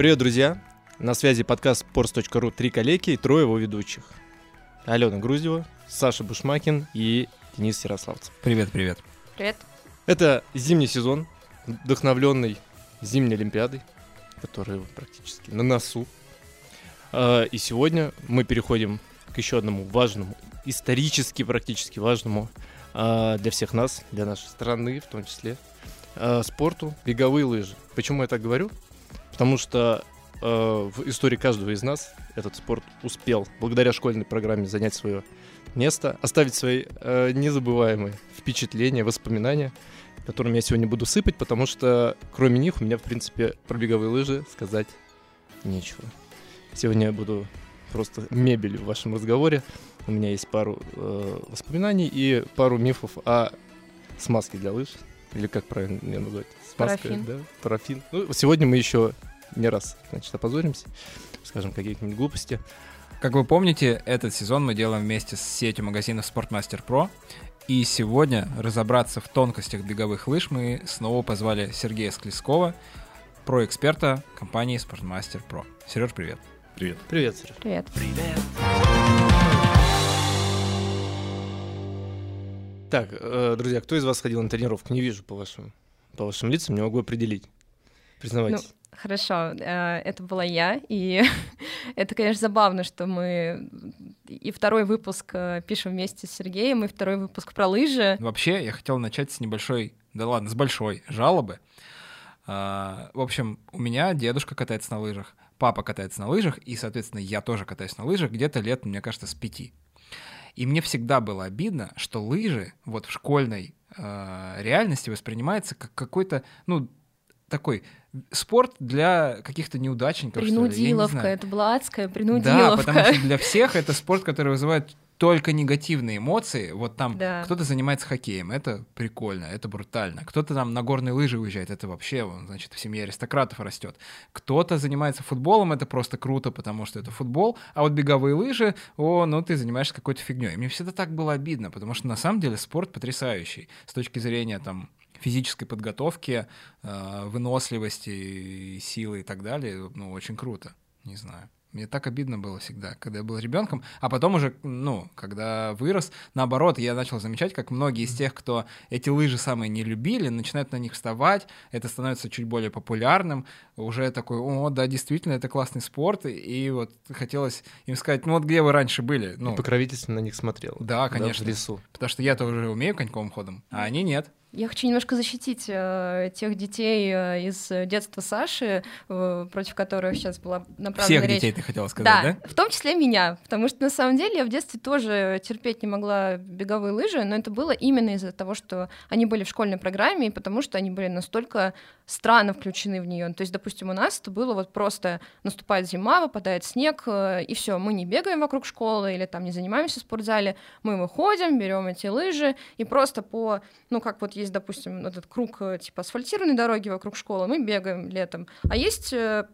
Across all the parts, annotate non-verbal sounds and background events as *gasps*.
Привет, друзья! На связи подкаст sports.ru «Три коллеги» и трое его ведущих. Алена Груздева, Саша Бушмакин и Денис Ярославцев. Привет, привет. Привет. Это зимний сезон, вдохновленный зимней Олимпиадой, которая практически на носу. А, И сегодня мы переходим к еще одному важному, исторически практически важному а, для всех нас, для нашей страны в том числе, а, спорту беговые лыжи. Почему я так говорю? Потому что а, в истории каждого из нас этот спорт успел, благодаря школьной программе, занять свое место, оставить свои э, незабываемые впечатления, воспоминания, которыми я сегодня буду сыпать, потому что кроме них у меня, в принципе, про беговые лыжи сказать нечего. Сегодня я буду просто мебелью в вашем разговоре. У меня есть пару э, воспоминаний и пару мифов о смазке для лыж. Или как правильно мне назвать? Парафин. да? Парафин. Ну, сегодня мы еще не раз, значит, опозоримся. Скажем какие-нибудь глупости. Как вы помните, этот сезон мы делаем вместе с сетью магазинов Sportmaster Pro. И сегодня разобраться в тонкостях беговых лыж мы снова позвали Сергея Склескова, про-эксперта компании Sportmaster Pro. Сереж, привет. Привет. Привет, Сереж. Привет. Так, э, друзья, кто из вас ходил на тренировку? Не вижу по вашим, по вашим лицам, не могу определить. Признавайтесь. Хорошо, э, это была я, и *laughs* это, конечно, забавно, что мы и второй выпуск э, пишем вместе с Сергеем, и второй выпуск про лыжи. Вообще, я хотел начать с небольшой, да ладно, с большой жалобы. А, В общем, у меня дедушка катается на лыжах, папа катается на лыжах, и, соответственно, я тоже катаюсь на лыжах где-то лет, мне кажется, с пяти. И мне всегда было обидно, что лыжи вот в школьной реальности воспринимается как какой-то, ну, такой спорт для каких-то неудачников. что ли, не Принудиловка, это была адская Да, принудиловка. потому что *laughs* для всех это спорт, который вызывает только негативные эмоции. Вот там Да. кто-то занимается хоккеем, это прикольно, это брутально. Кто-то там на горные лыжи уезжает, это вообще, он, значит, в семье аристократов растет. Кто-то занимается футболом, это просто круто, потому что это футбол. А вот беговые лыжи, о, ну ты занимаешься какой-то фигней. Мне всегда так было обидно, потому что на самом деле спорт потрясающий с точки зрения там физической подготовки, э, выносливости, силы и так далее. Ну, очень круто. Не знаю. Мне так обидно было всегда, когда я был ребенком, а потом уже, ну, когда вырос, наоборот, я начал замечать, как многие из тех, кто эти лыжи самые не любили, начинают на них вставать, это становится чуть более популярным, уже такой, о, да, действительно, это классный спорт, и вот хотелось им сказать, ну вот где вы раньше были? Ну, Покровительственно на них смотрел. да, конечно, в лесу. потому что я-то уже умею коньковым ходом, а они нет. Я хочу немножко защитить э, тех детей э, из детства Саши, э, против которых сейчас была направлена Всех речь. детей ты хотела сказать, да? в том числе меня, потому что на самом деле я в детстве тоже терпеть не могла беговые лыжи, но это было именно из-за того, что они были в школьной программе, и потому что они были настолько странно включены в нее. То есть, допустим, у нас это было вот просто наступает зима, выпадает снег, э, и все, мы не бегаем вокруг школы или там не занимаемся в спортзале, мы выходим, берем эти лыжи и просто по, ну как вот есть, допустим, этот круг э, типа асфальтированной дороги вокруг школы, мы бегаем летом, а есть э,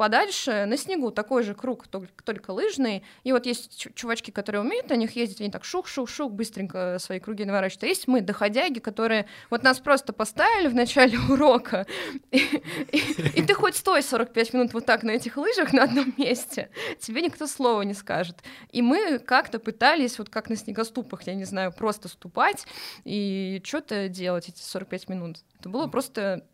подальше на снегу такой же круг, только, только лыжный. И вот есть чу- чувачки, которые умеют на них ездить, они так шух-шух-шух быстренько свои круги наворачивают. А есть мы, доходяги, которые вот нас просто поставили в начале *laughs* урока, и ты хоть стой 45 минут вот так на этих лыжах на одном месте, тебе никто слова не скажет. И мы как-то пытались, вот как на снегоступах, я не знаю, просто ступать и что-то делать эти 45 минут. Это было просто...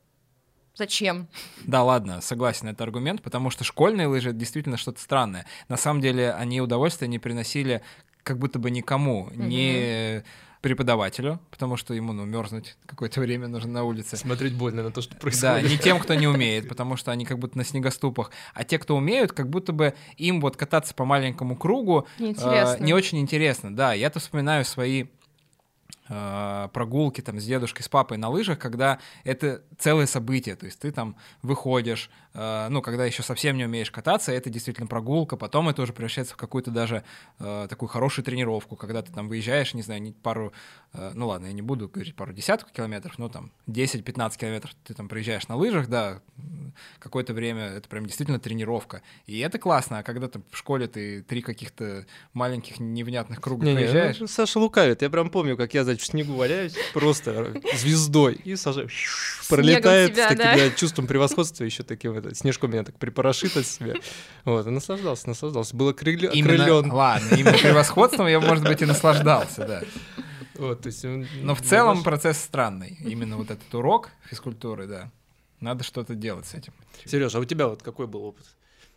Зачем? Да, ладно, согласен, это аргумент, потому что школьные лыжи это действительно что-то странное. На самом деле они удовольствия не приносили как будто бы никому, ни преподавателю, потому что ему, ну, мерзнуть какое-то время нужно на улице. Смотреть больно на то, что Да, происходит. не тем, кто не умеет, потому что они как будто на снегоступах. А те, кто умеют, как будто бы им вот кататься по маленькому кругу э, не очень интересно. Да, я-то вспоминаю свои э, прогулки там с дедушкой, с папой на лыжах, когда это целое событие, то есть ты там выходишь, ну, когда еще совсем не умеешь кататься, это действительно прогулка, потом это уже превращается в какую-то даже э, такую хорошую тренировку, когда ты там выезжаешь, не знаю, не- пару, э, ну ладно, я не буду говорить пару десятков километров, но там 10-15 километров ты там проезжаешь на лыжах, да, какое-то время это прям действительно тренировка, и это классно, а когда ты в школе ты три каких-то маленьких невнятных круга Не-не, проезжаешь, ну, Саша лукавит. Я прям помню, как я, значит, в снегу валяюсь, просто звездой, и сажаю. Пролетает тебя, с таким чувством превосходства, еще таким это, снежком меня так припорошит от себя. Вот, и наслаждался, наслаждался. Был окрылен. Именно, ладно, именно превосходством я, может быть, и наслаждался, да. Вот, то есть, Но в целом процесс странный. Именно вот этот урок физкультуры, да. Надо что-то делать с этим. Сереж, а у тебя вот какой был опыт?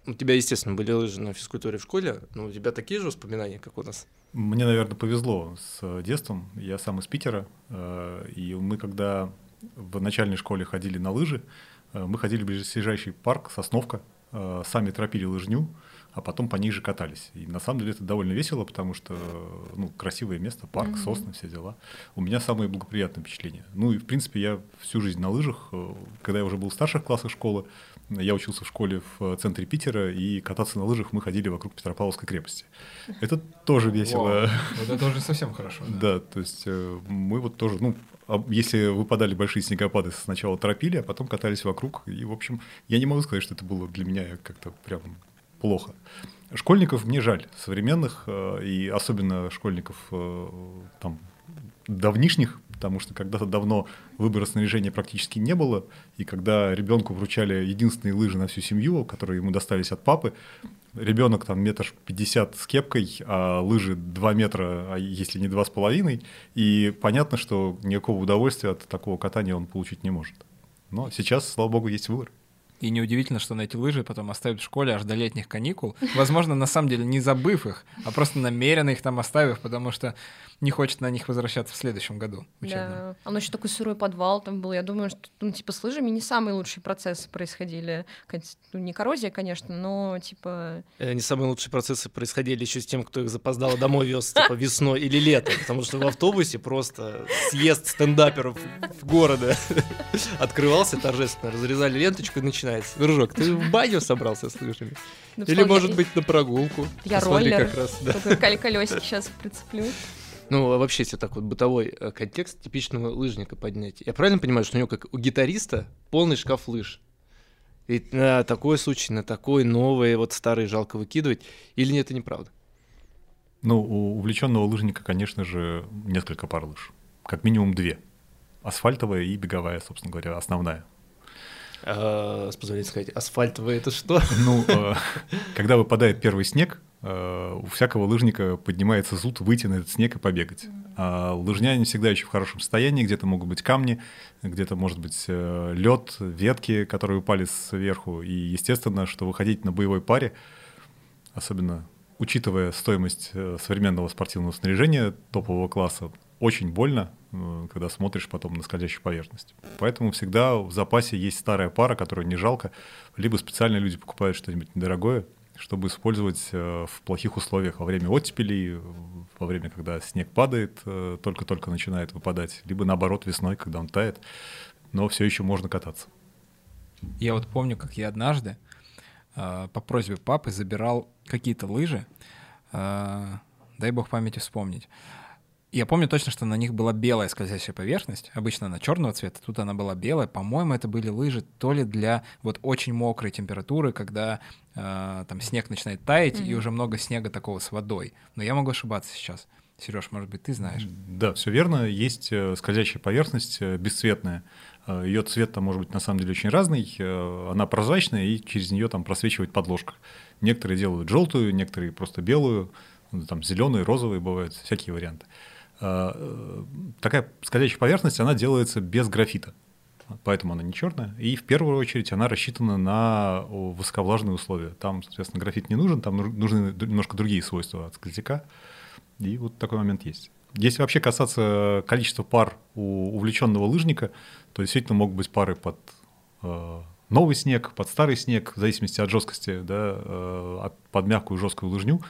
У тебя, естественно, были лыжи на физкультуре в школе, но у тебя такие же воспоминания, как у нас? Мне, наверное, повезло с э, детством. Я сам из Питера, э, и мы, когда в начальной школе ходили на лыжи, мы ходили в ближайший парк, Сосновка, э, сами тропили лыжню, а потом по ней же катались. И на самом деле это довольно весело, потому что ну, красивое место, парк, Мгм. сосны, все дела. У меня самые благоприятные впечатления. Ну и, в принципе, я всю жизнь на лыжах. э, Когда я уже был в старших классах школы, я учился в школе в центре Питера, и кататься на лыжах мы ходили вокруг Петропавловской крепости. Это тоже весело. Вау, Вот это уже совсем хорошо. да. *laughs* Да, то есть э, мы вот тоже, ну, если выпадали большие снегопады, сначала торопили, а потом катались вокруг. И, в общем, я не могу сказать, что это было для меня как-то прям плохо. Школьников мне жаль, современных, э, и особенно школьников э, там давнишних, потому что когда-то давно выбора снаряжения практически не было, и когда ребенку вручали единственные лыжи на всю семью, которые ему достались от папы, ребенок там метр пятьдесят с кепкой, а лыжи 2 метра, а если не два с половиной, и понятно, что никакого удовольствия от такого катания он получить не может. Но сейчас, слава богу, есть выбор. И неудивительно, что на эти лыжи потом оставят в школе аж до летних каникул. Возможно, на самом деле не забыв их, а просто намеренно их там оставив, потому что не хочет на них возвращаться в следующем году учебном. Да. А еще такой сырой подвал там был. Я думаю, что ну, типа с лыжами не самые лучшие процессы происходили. Ну, не коррозия, конечно, но типа. Э, Не самые лучшие процессы происходили еще с тем, кто их запоздало домой вез, типа весной или летом, потому что в автобусе просто съезд стендаперов в города *laughs* открывался торжественно, разрезали ленточку и начинается. Дружок, ты в баню собрался с лыжами? ну, Или, может быть, на прогулку? Я Посмотри, роллер. как раз, да. Колесики сейчас прицеплю. Ну, а вообще, если так вот бытовой э, контекст типичного лыжника поднять. Я правильно понимаю, что у него, как у гитариста, полный шкаф лыж? Ведь на такой случай, на такой новые, вот старые жалко выкидывать. Или нет, это неправда? Ну, у увлеченного лыжника, конечно же, несколько пар лыж. Как минимум две. Асфальтовая и беговая, собственно говоря, основная. А, с позволения сказать, асфальтовое это что? Ну, э, когда выпадает первый снег, э, у всякого лыжника поднимается зуд выйти на этот снег и побегать. А лыжня не всегда еще в хорошем состоянии, где-то могут быть камни, где-то может быть лед, ветки, которые упали сверху. И естественно, что выходить на боевой паре, особенно учитывая стоимость э, современного спортивного снаряжения топового класса, очень больно, э, когда смотришь потом на скользящую поверхность. Поэтому всегда в запасе есть старая пара, которую не жалко, либо специально люди покупают что-нибудь недорогое, чтобы использовать э, в плохих условиях во время оттепелей, во время, когда снег падает, э, только-только начинает выпадать, либо наоборот весной, когда он тает, но все еще можно кататься. Я вот помню, как я однажды э, по просьбе папы забирал какие-то лыжи, дай бог памяти вспомнить. Я помню точно, что на них была белая скользящая поверхность. Обычно она черного цвета, тут она была белая. По-моему, это были лыжи то ли для вот очень мокрой температуры, когда э, там снег начинает таять, и Мгм. уже много снега такого с водой. Но я могу ошибаться сейчас. Сереж, может быть, ты знаешь? Да, все верно. Есть э, скользящая поверхность, э, бесцветная. Ее цвет там может быть на самом деле очень разный. Э, Она прозрачная, и через нее там просвечивает подложка. Некоторые делают желтую, некоторые просто белую, ну, там зеленые, розовые бывают, всякие варианты. Э, э, Такая скользящая поверхность, она делается без графита. Поэтому она не черная. И в первую очередь она рассчитана на высоковлажные условия. Там, соответственно, графит не нужен, там нуж- нужны немножко другие свойства от скользяка. И вот такой момент есть. Если вообще касаться количества пар у увлеченного лыжника, то действительно могут быть пары под э, новый снег, под старый снег, в зависимости от жесткости, да, э, под мягкую жесткую лыжню.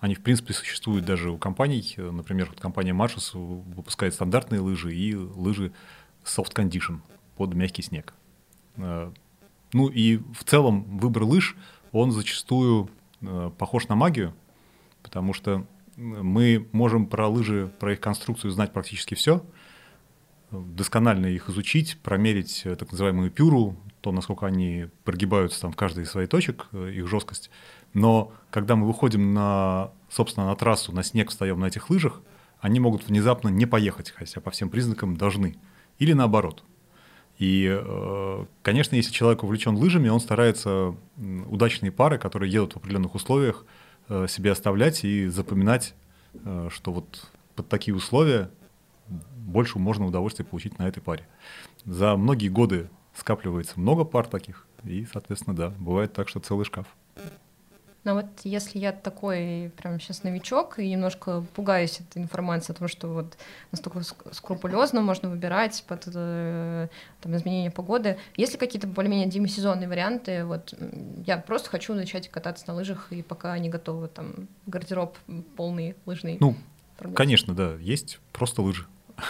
Они, в принципе, существуют даже у компаний. Э, Например, вот компания Marshall выпускает стандартные лыжи и лыжи soft condition под мягкий снег. Э, Ну и в целом выбор лыж, он зачастую э, похож на магию, потому что мы можем про лыжи, про их конструкцию знать практически все, досконально их изучить, промерить э, так называемую пюру, то, насколько они прогибаются там в каждой из своих точек, э, их жесткость. Но когда мы выходим на, собственно, на трассу, на снег встаем на этих лыжах, они могут внезапно не поехать, хотя по всем признакам должны. Или наоборот. И, э, конечно, если человек увлечен лыжами, он старается удачные пары, которые едут в определенных условиях, э, себе оставлять и запоминать, э, что вот под такие условия больше можно удовольствия получить на этой паре. За многие годы скапливается много пар таких, и, соответственно, да, бывает так, что целый шкаф. Но вот если я такой прям сейчас новичок и немножко пугаюсь этой информации о том, что вот настолько скрупулезно можно выбирать под э, там, изменение погоды, есть ли какие-то более-менее демисезонные варианты? Вот я просто хочу начать кататься на лыжах, и пока не готова, там гардероб полный лыжный. Ну, конечно, да, есть просто лыжи. *laughs*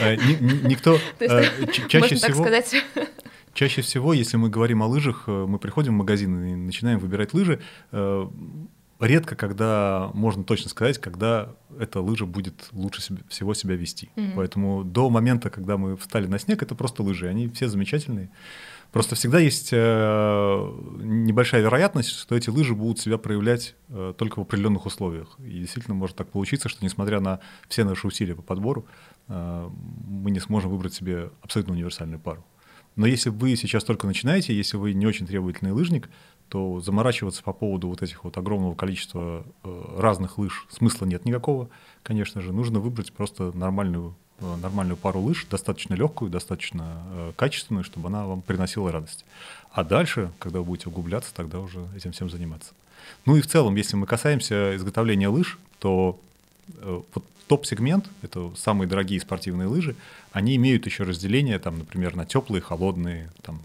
Э, никто *laughs* э, чаще всего... Чаще всего, если мы говорим о лыжах, э, мы приходим в магазин и начинаем выбирать лыжи. Э, редко, когда можно точно сказать, когда эта лыжа будет лучше себе, всего себя вести. Mm-hmm. Поэтому до момента, когда мы встали на снег, это просто лыжи. Они все замечательные. Просто всегда есть э, небольшая вероятность, что эти лыжи будут себя проявлять только в определенных условиях. И действительно может так получиться, что несмотря на все наши усилия по подбору, мы не сможем выбрать себе абсолютно универсальную пару. Но если вы сейчас только начинаете, если вы не очень требовательный лыжник, то заморачиваться по поводу вот этих вот огромного количества э, разных лыж смысла нет никакого. Конечно же, нужно выбрать просто нормальную, э, нормальную пару лыж, достаточно легкую, достаточно э, качественную, чтобы она вам приносила радость. А дальше, когда вы будете углубляться, тогда уже этим всем заниматься. Ну и в целом, если мы касаемся изготовления лыж, то вот топ-сегмент, это самые дорогие спортивные лыжи, они имеют еще разделение, там, например, на теплые, холодные, там,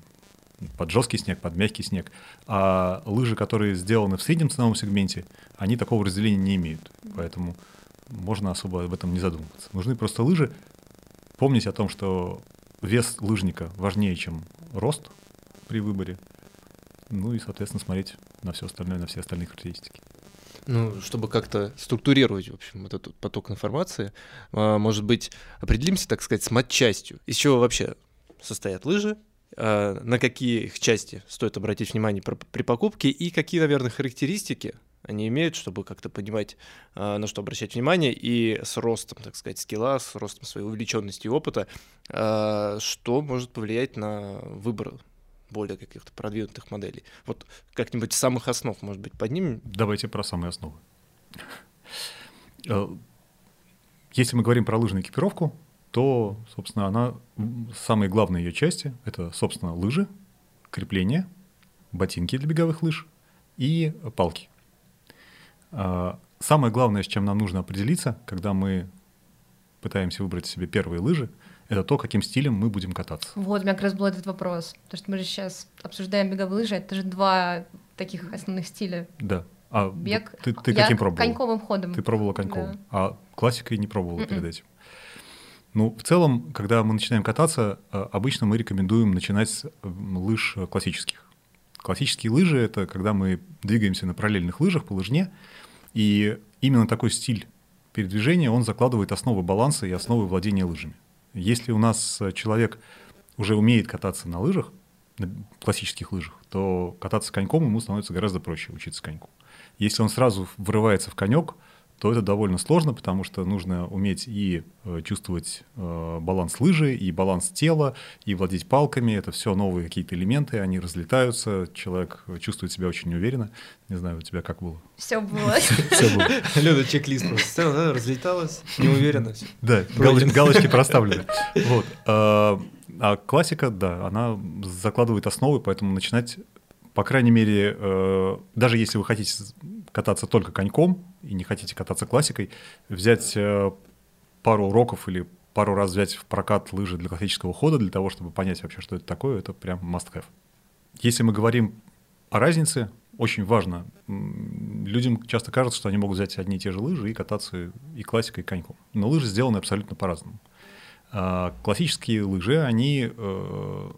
под жесткий снег, под мягкий снег. А лыжи, которые сделаны в среднем ценовом сегменте, они такого разделения не имеют. Поэтому можно особо об этом не задумываться. Нужны просто лыжи. Помнить о том, что вес лыжника важнее, чем рост при выборе. Ну и, соответственно, смотреть на все остальное, на все остальные характеристики ну, чтобы как-то структурировать, в общем, этот поток информации, а, может быть, определимся, так сказать, с матчастью. Из чего вообще состоят лыжи, а, на какие их части стоит обратить внимание при покупке? И какие, наверное, характеристики они имеют, чтобы как-то понимать, а, на что обращать внимание, и с ростом, так сказать, скилла, с ростом своей увлеченности и опыта, что может повлиять на выбор более каких-то продвинутых моделей. Вот как-нибудь самых основ, может быть, поднимем? Давайте про самые основы. Э, если мы говорим про лыжную экипировку, то, собственно, она, самые главные ее части — это, собственно, лыжи, крепления, ботинки для беговых лыж и палки. Э, самое главное, с чем нам нужно определиться, когда мы пытаемся выбрать себе первые лыжи — это то, каким стилем мы будем кататься. Вот, у меня как раз был этот вопрос. Потому что мы же сейчас обсуждаем беговые лыжи, это же два таких основных стиля. Да. А Бег. Ты, ты я каким пробовал? Коньковым ходом. Ты пробовала коньковым. Да. А классикой не пробовала Mm-mm. перед этим. Ну, в целом, когда мы начинаем кататься, э, обычно мы рекомендуем начинать с лыж классических. Классические лыжи — это когда мы двигаемся на параллельных лыжах по лыжне, и именно такой стиль передвижения, он закладывает основы баланса и основы владения лыжами. Если у нас э, человек уже умеет кататься на лыжах, на классических лыжах, то кататься коньком ему становится гораздо проще учиться коньку. Если он сразу врывается в конек, то это довольно сложно, потому что нужно уметь и э, чувствовать э, баланс лыжи, и баланс тела, и владеть палками. Это все новые какие-то элементы, они разлетаются, человек чувствует себя очень неуверенно. Не знаю, у тебя как было? Все было. *laughs* Все было. Люда чек-лист просто разлеталась, неуверенно. Да, галочки проставлены. Вот. А, классика, да, она закладывает основы, поэтому начинать по крайней мере, э, даже если вы хотите кататься только коньком и не хотите кататься классикой, взять э, пару уроков или пару раз взять в прокат лыжи для классического хода, для того, чтобы понять вообще, что это такое, это прям must-have. Если мы говорим о разнице, очень важно. Людям часто кажется, что они могут взять одни и те же лыжи и кататься и классикой, и коньком. Но лыжи сделаны абсолютно по-разному. А классические лыжи, они э,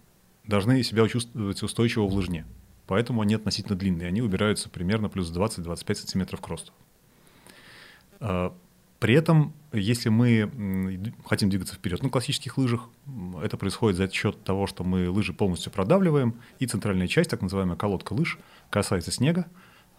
должны себя чувствовать устойчиво в лыжне поэтому они относительно длинные. Они убираются примерно плюс 20-25 сантиметров к росту. А, при этом, если мы хотим двигаться вперед на классических лыжах, это происходит за счет того, что мы лыжи полностью продавливаем, и центральная часть, так называемая колодка лыж, касается снега.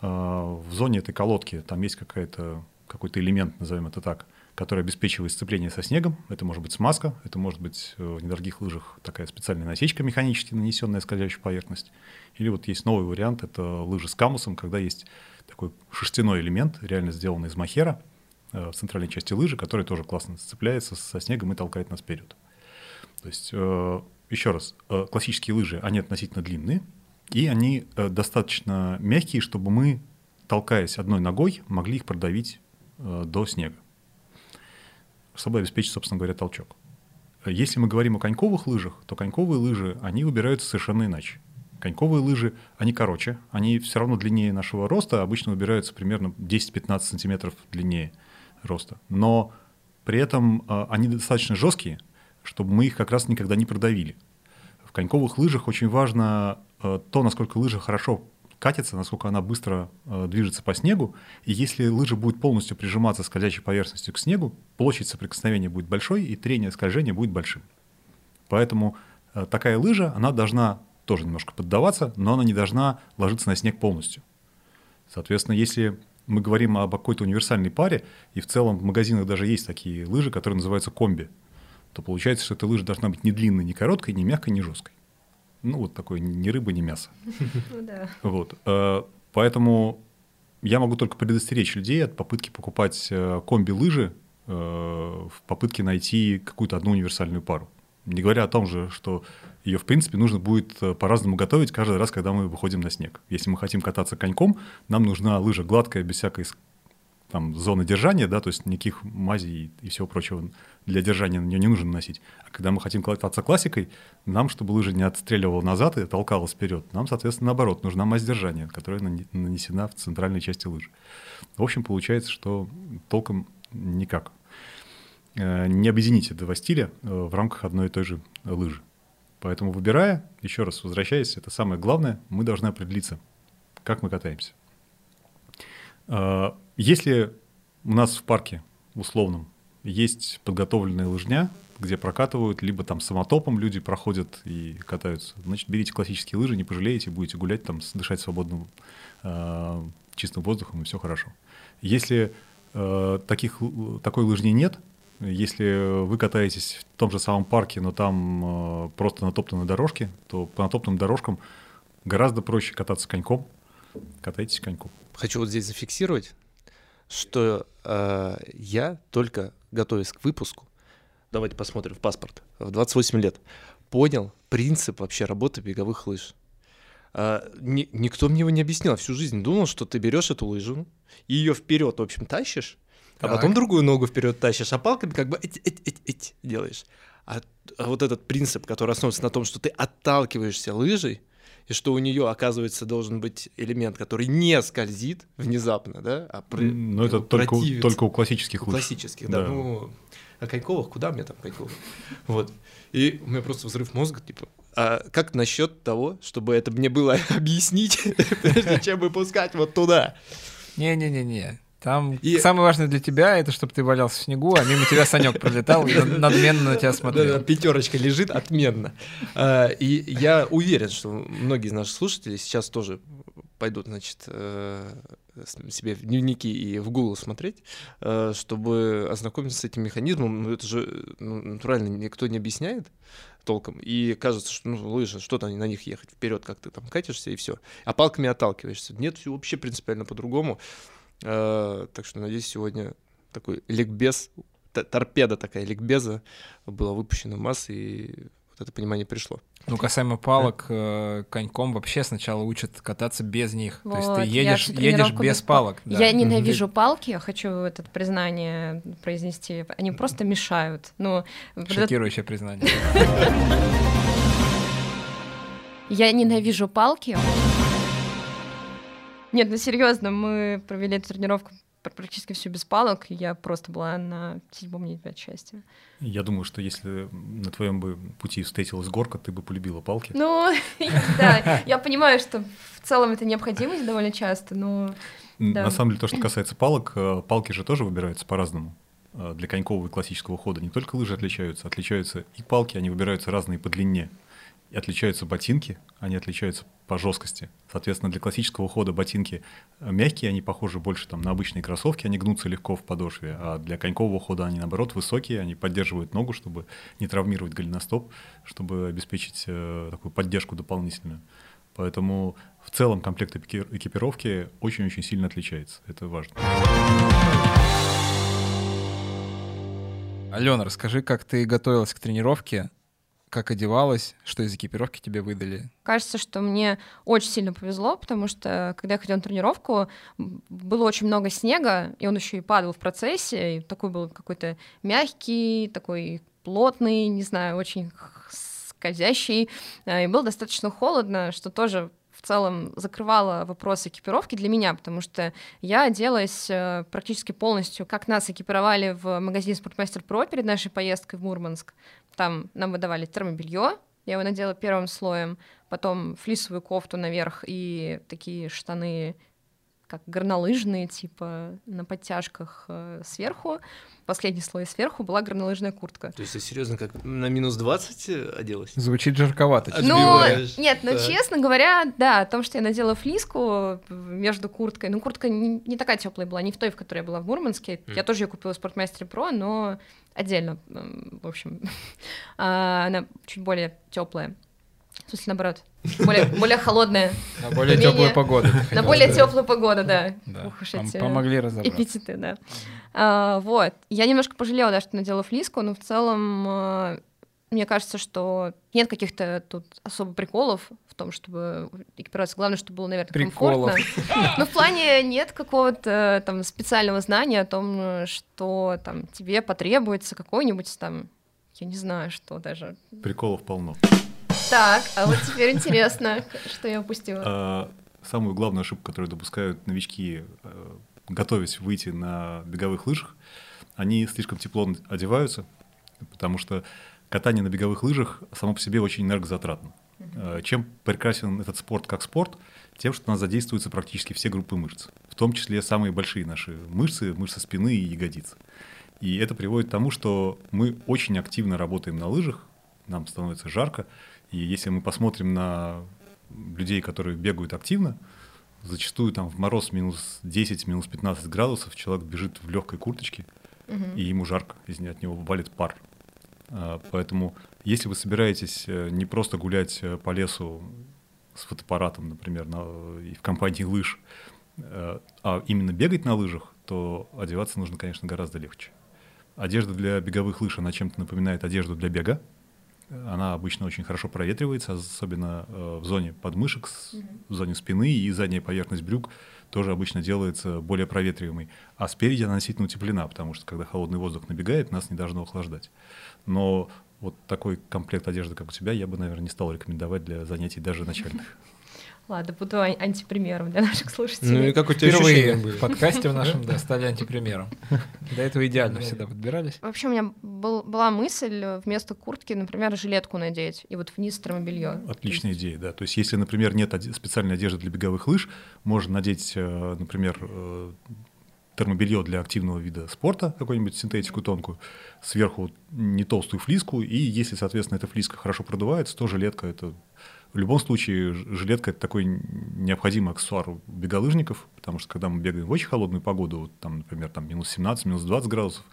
А, в зоне этой колодки там есть какая-то какой-то элемент, назовем это так, который обеспечивает сцепление со снегом. Это может быть смазка, это может быть э, в недорогих лыжах такая специальная насечка механически нанесенная скользящую поверхность. Или вот есть новый вариант, это лыжи с камусом, когда есть такой шерстяной элемент, реально сделанный из махера э, в центральной части лыжи, который тоже классно сцепляется со снегом и толкает нас вперед. То есть, э, еще раз, классические лыжи, они относительно длинные, и они достаточно мягкие, чтобы мы, толкаясь одной ногой, могли их продавить до снега чтобы обеспечить, собственно говоря, толчок. Если мы говорим о коньковых лыжах, то коньковые лыжи, они выбираются совершенно иначе. Коньковые лыжи, они короче, они все равно длиннее нашего роста, обычно выбираются примерно 10-15 сантиметров длиннее роста. Но при этом э, они достаточно жесткие, чтобы мы их как раз никогда не продавили. В коньковых лыжах очень важно э, то, насколько лыжа хорошо катится, насколько она быстро э, движется по снегу. И если лыжа будет полностью прижиматься скользящей поверхностью к снегу, площадь соприкосновения будет большой, и трение скольжения будет большим. Поэтому э, такая лыжа, она должна тоже немножко поддаваться, но она не должна ложиться на снег полностью. Соответственно, если мы говорим об какой-то универсальной паре, и в целом в магазинах даже есть такие лыжи, которые называются комби, то получается, что эта лыжа должна быть не длинной, не короткой, не мягкой, не жесткой ну, вот такой ни рыба, ни мясо. *laughs* Ну. Вот. Э, поэтому я могу только предостеречь людей от попытки покупать э, комби-лыжи э, в попытке найти какую-то одну универсальную пару. Не говоря о том же, что ее, в принципе, нужно будет по-разному готовить каждый раз, когда мы выходим на снег. Если мы хотим кататься коньком, нам нужна лыжа гладкая, без всякой там, зоны держания, да, то есть никаких мазей и всего прочего для держания на нее не нужно наносить. А когда мы хотим кататься классикой, нам, чтобы лыжа не отстреливала назад и толкалась вперед, нам, соответственно, наоборот, нужна мазь держания, которая нанесена в центральной части лыжи. В общем, получается, что толком никак. Э, не объедините два стиля э, в рамках одной и той же лыжи. Поэтому выбирая, еще раз возвращаясь, это самое главное, мы должны определиться, как мы катаемся. Э, если у нас в парке условном есть подготовленная лыжня, где прокатывают, либо там самотопом люди проходят и катаются. Значит, берите классические лыжи, не пожалеете, будете гулять там, дышать свободным э, чистым воздухом, и все хорошо. Если э, таких, такой лыжни нет, если вы катаетесь в том же самом парке, но там э, просто натоптаны дорожки, то по натоптанным дорожкам гораздо проще кататься коньком. Катайтесь коньком. Хочу вот здесь зафиксировать, что э, я только готовясь к выпуску, давайте посмотрим в паспорт, в 28 лет, понял принцип вообще работы беговых лыж. А, ни, никто мне его не объяснил, всю жизнь думал, что ты берешь эту лыжу и ее вперед, в общем, тащишь, так. а потом другую ногу вперед тащишь, а палками как бы эть, эть, эть, эть делаешь. А, а вот этот принцип, который основывается на том, что ты отталкиваешься лыжей, и что у нее, оказывается, должен быть элемент, который не скользит внезапно, да, а при, Но это только, у, только у классических лыж. Классических, да. да. Ну, а Коньковых, куда мне там Коньковых? Вот. И у меня просто взрыв мозга, типа, а как насчет того, чтобы это мне было *laughs* объяснить, *laughs* прежде чем выпускать вот туда? Не-не-не-не. Там и... самое важное для тебя это, чтобы ты валялся в снегу, а мимо тебя Санек пролетал и надменно на тебя смотрел. Пятерочка лежит отменно. А, и я уверен, что многие из наших слушателей сейчас тоже пойдут, значит, э, себе в дневники и в Google смотреть, э, чтобы ознакомиться с этим механизмом. Ну, это же ну, натурально никто не объясняет толком. И кажется, что ну, лыжи, что-то на них ехать вперед, как ты там катишься и все. А палками отталкиваешься. Нет, все вообще принципиально по-другому. Э, так что, надеюсь, сегодня такой ликбез, торпеда такая ликбеза была выпущена в массы, и вот это понимание пришло. Ну, касаемо палок, э, коньком вообще сначала учат кататься без них. Вот, То есть ты едешь, едешь без палок. Да. Я ненавижу палки, я хочу это признание произнести. Они просто мешают. Ну, Шокирующее признание. *laughs* Я ненавижу палки. Нет, ну серьезно, мы провели эту тренировку практически все без палок, и я просто была на седьмом небе от счастья. Я думаю, что если на твоем бы пути встретилась горка, ты бы полюбила палки. Ну, *laughs* да, я понимаю, что в целом это необходимость довольно часто, но... На самом деле, то, что касается палок, э, палки же тоже выбираются по-разному. Э, для конькового и классического хода не только лыжи отличаются, отличаются и палки, они выбираются разные по длине. Отличаются ботинки, они отличаются по жесткости. Соответственно, для классического ухода ботинки э, мягкие, они похожи больше там, на обычные кроссовки, они гнутся легко в подошве, а для конькового ухода они, наоборот, высокие, они поддерживают ногу, чтобы не травмировать голеностоп, чтобы обеспечить э, такую поддержку дополнительную. Поэтому в целом комплект экипировки очень-очень сильно отличается. Это важно. Алена, расскажи, как ты готовилась к тренировке как одевалась, что из экипировки тебе выдали? Кажется, что мне очень сильно повезло, потому что когда я ходила на тренировку, было очень много снега, и он еще и падал в процессе, и такой был какой-то мягкий, такой плотный, не знаю, очень скользящий, э, и было достаточно холодно, что тоже в целом закрывала вопрос экипировки для меня, потому что я оделась э, практически полностью, как нас экипировали в магазине Спортмастер Про перед нашей поездкой в Мурманск. Там нам выдавали термобелье, я его надела первым слоем, потом флисовую кофту наверх и такие штаны как горнолыжные, типа на подтяжках э, сверху. Последний слой сверху была горнолыжная куртка. То есть ты серьезно как на минус 20 э, оделась? Звучит жарковато. Ну, нет, ну, честно говоря, да, о том, что я надела флиску между курткой. Ну, куртка не, не такая теплая была, не в той, в которой я была в Мурманске. Mm. Я тоже ее купила в Спортмастере Про, но отдельно, в общем. *laughs* А, она чуть более теплая. В смысле, наоборот. Более, более холодная. На более менее... теплую погоду. На более теплую погоду, да. да. Ух уж эти Помогли разобраться. Эпитеты, да. А, вот. Я немножко пожалела, да, что надела флиску, но в целом а, мне кажется, что нет каких-то тут особо приколов в том, чтобы экипироваться. Главное, чтобы было, наверное, Приколов. комфортно. Но в плане нет какого-то там специального знания о том, что там тебе потребуется какой-нибудь там, я не знаю, что даже. Приколов полно. Так, а вот теперь интересно, что я упустила. А, самую главную ошибку, которую допускают новички, э, готовясь выйти на беговых лыжах, они слишком тепло одеваются, потому что катание на беговых лыжах само по себе очень энергозатратно. Э, чем прекрасен этот спорт как спорт? Тем, что у нас задействуются практически все группы мышц, в том числе самые большие наши мышцы, мышцы спины и ягодиц. И это приводит к тому, что мы очень активно работаем на лыжах, нам становится жарко, и если мы посмотрим на людей, которые бегают активно, зачастую там в мороз минус 10, минус 15 градусов человек бежит в легкой курточке, угу. и ему жарко, из от него валит пар. А, поэтому если вы собираетесь э, не просто гулять э, по лесу с фотоаппаратом, например, на, и в компании лыж, э, а именно бегать на лыжах, то одеваться нужно, конечно, гораздо легче. Одежда для беговых лыж, она чем-то напоминает одежду для бега, она обычно очень хорошо проветривается, особенно э, в зоне подмышек, в зоне спины, и задняя поверхность брюк тоже обычно делается более проветриваемой. А спереди она действительно утеплена, потому что когда холодный воздух набегает, нас не должно охлаждать. Но вот такой комплект одежды, как у тебя, я бы, наверное, не стал рекомендовать для занятий даже начальных. *laughs* Ладно, буду антипримером для наших слушателей. Ну и как у тебя Впервые в подкасте в нашем, да, стали антипримером. *laughs* До этого идеально всегда подбирались. Вообще у меня был, была мысль вместо куртки, например, жилетку надеть и вот вниз термобелье. Отличная идея, да. То есть если, например, нет специальной одежды для беговых лыж, можно надеть, э, например, э, термобелье для активного вида спорта, какую-нибудь синтетику тонкую, сверху не толстую флиску, и если, соответственно, эта флиска хорошо продувается, то жилетка — это в любом случае, жилетка — это такой необходимый аксессуар у беголыжников, потому что когда мы бегаем в очень холодную погоду, вот там, например, там минус 17, минус 20 градусов,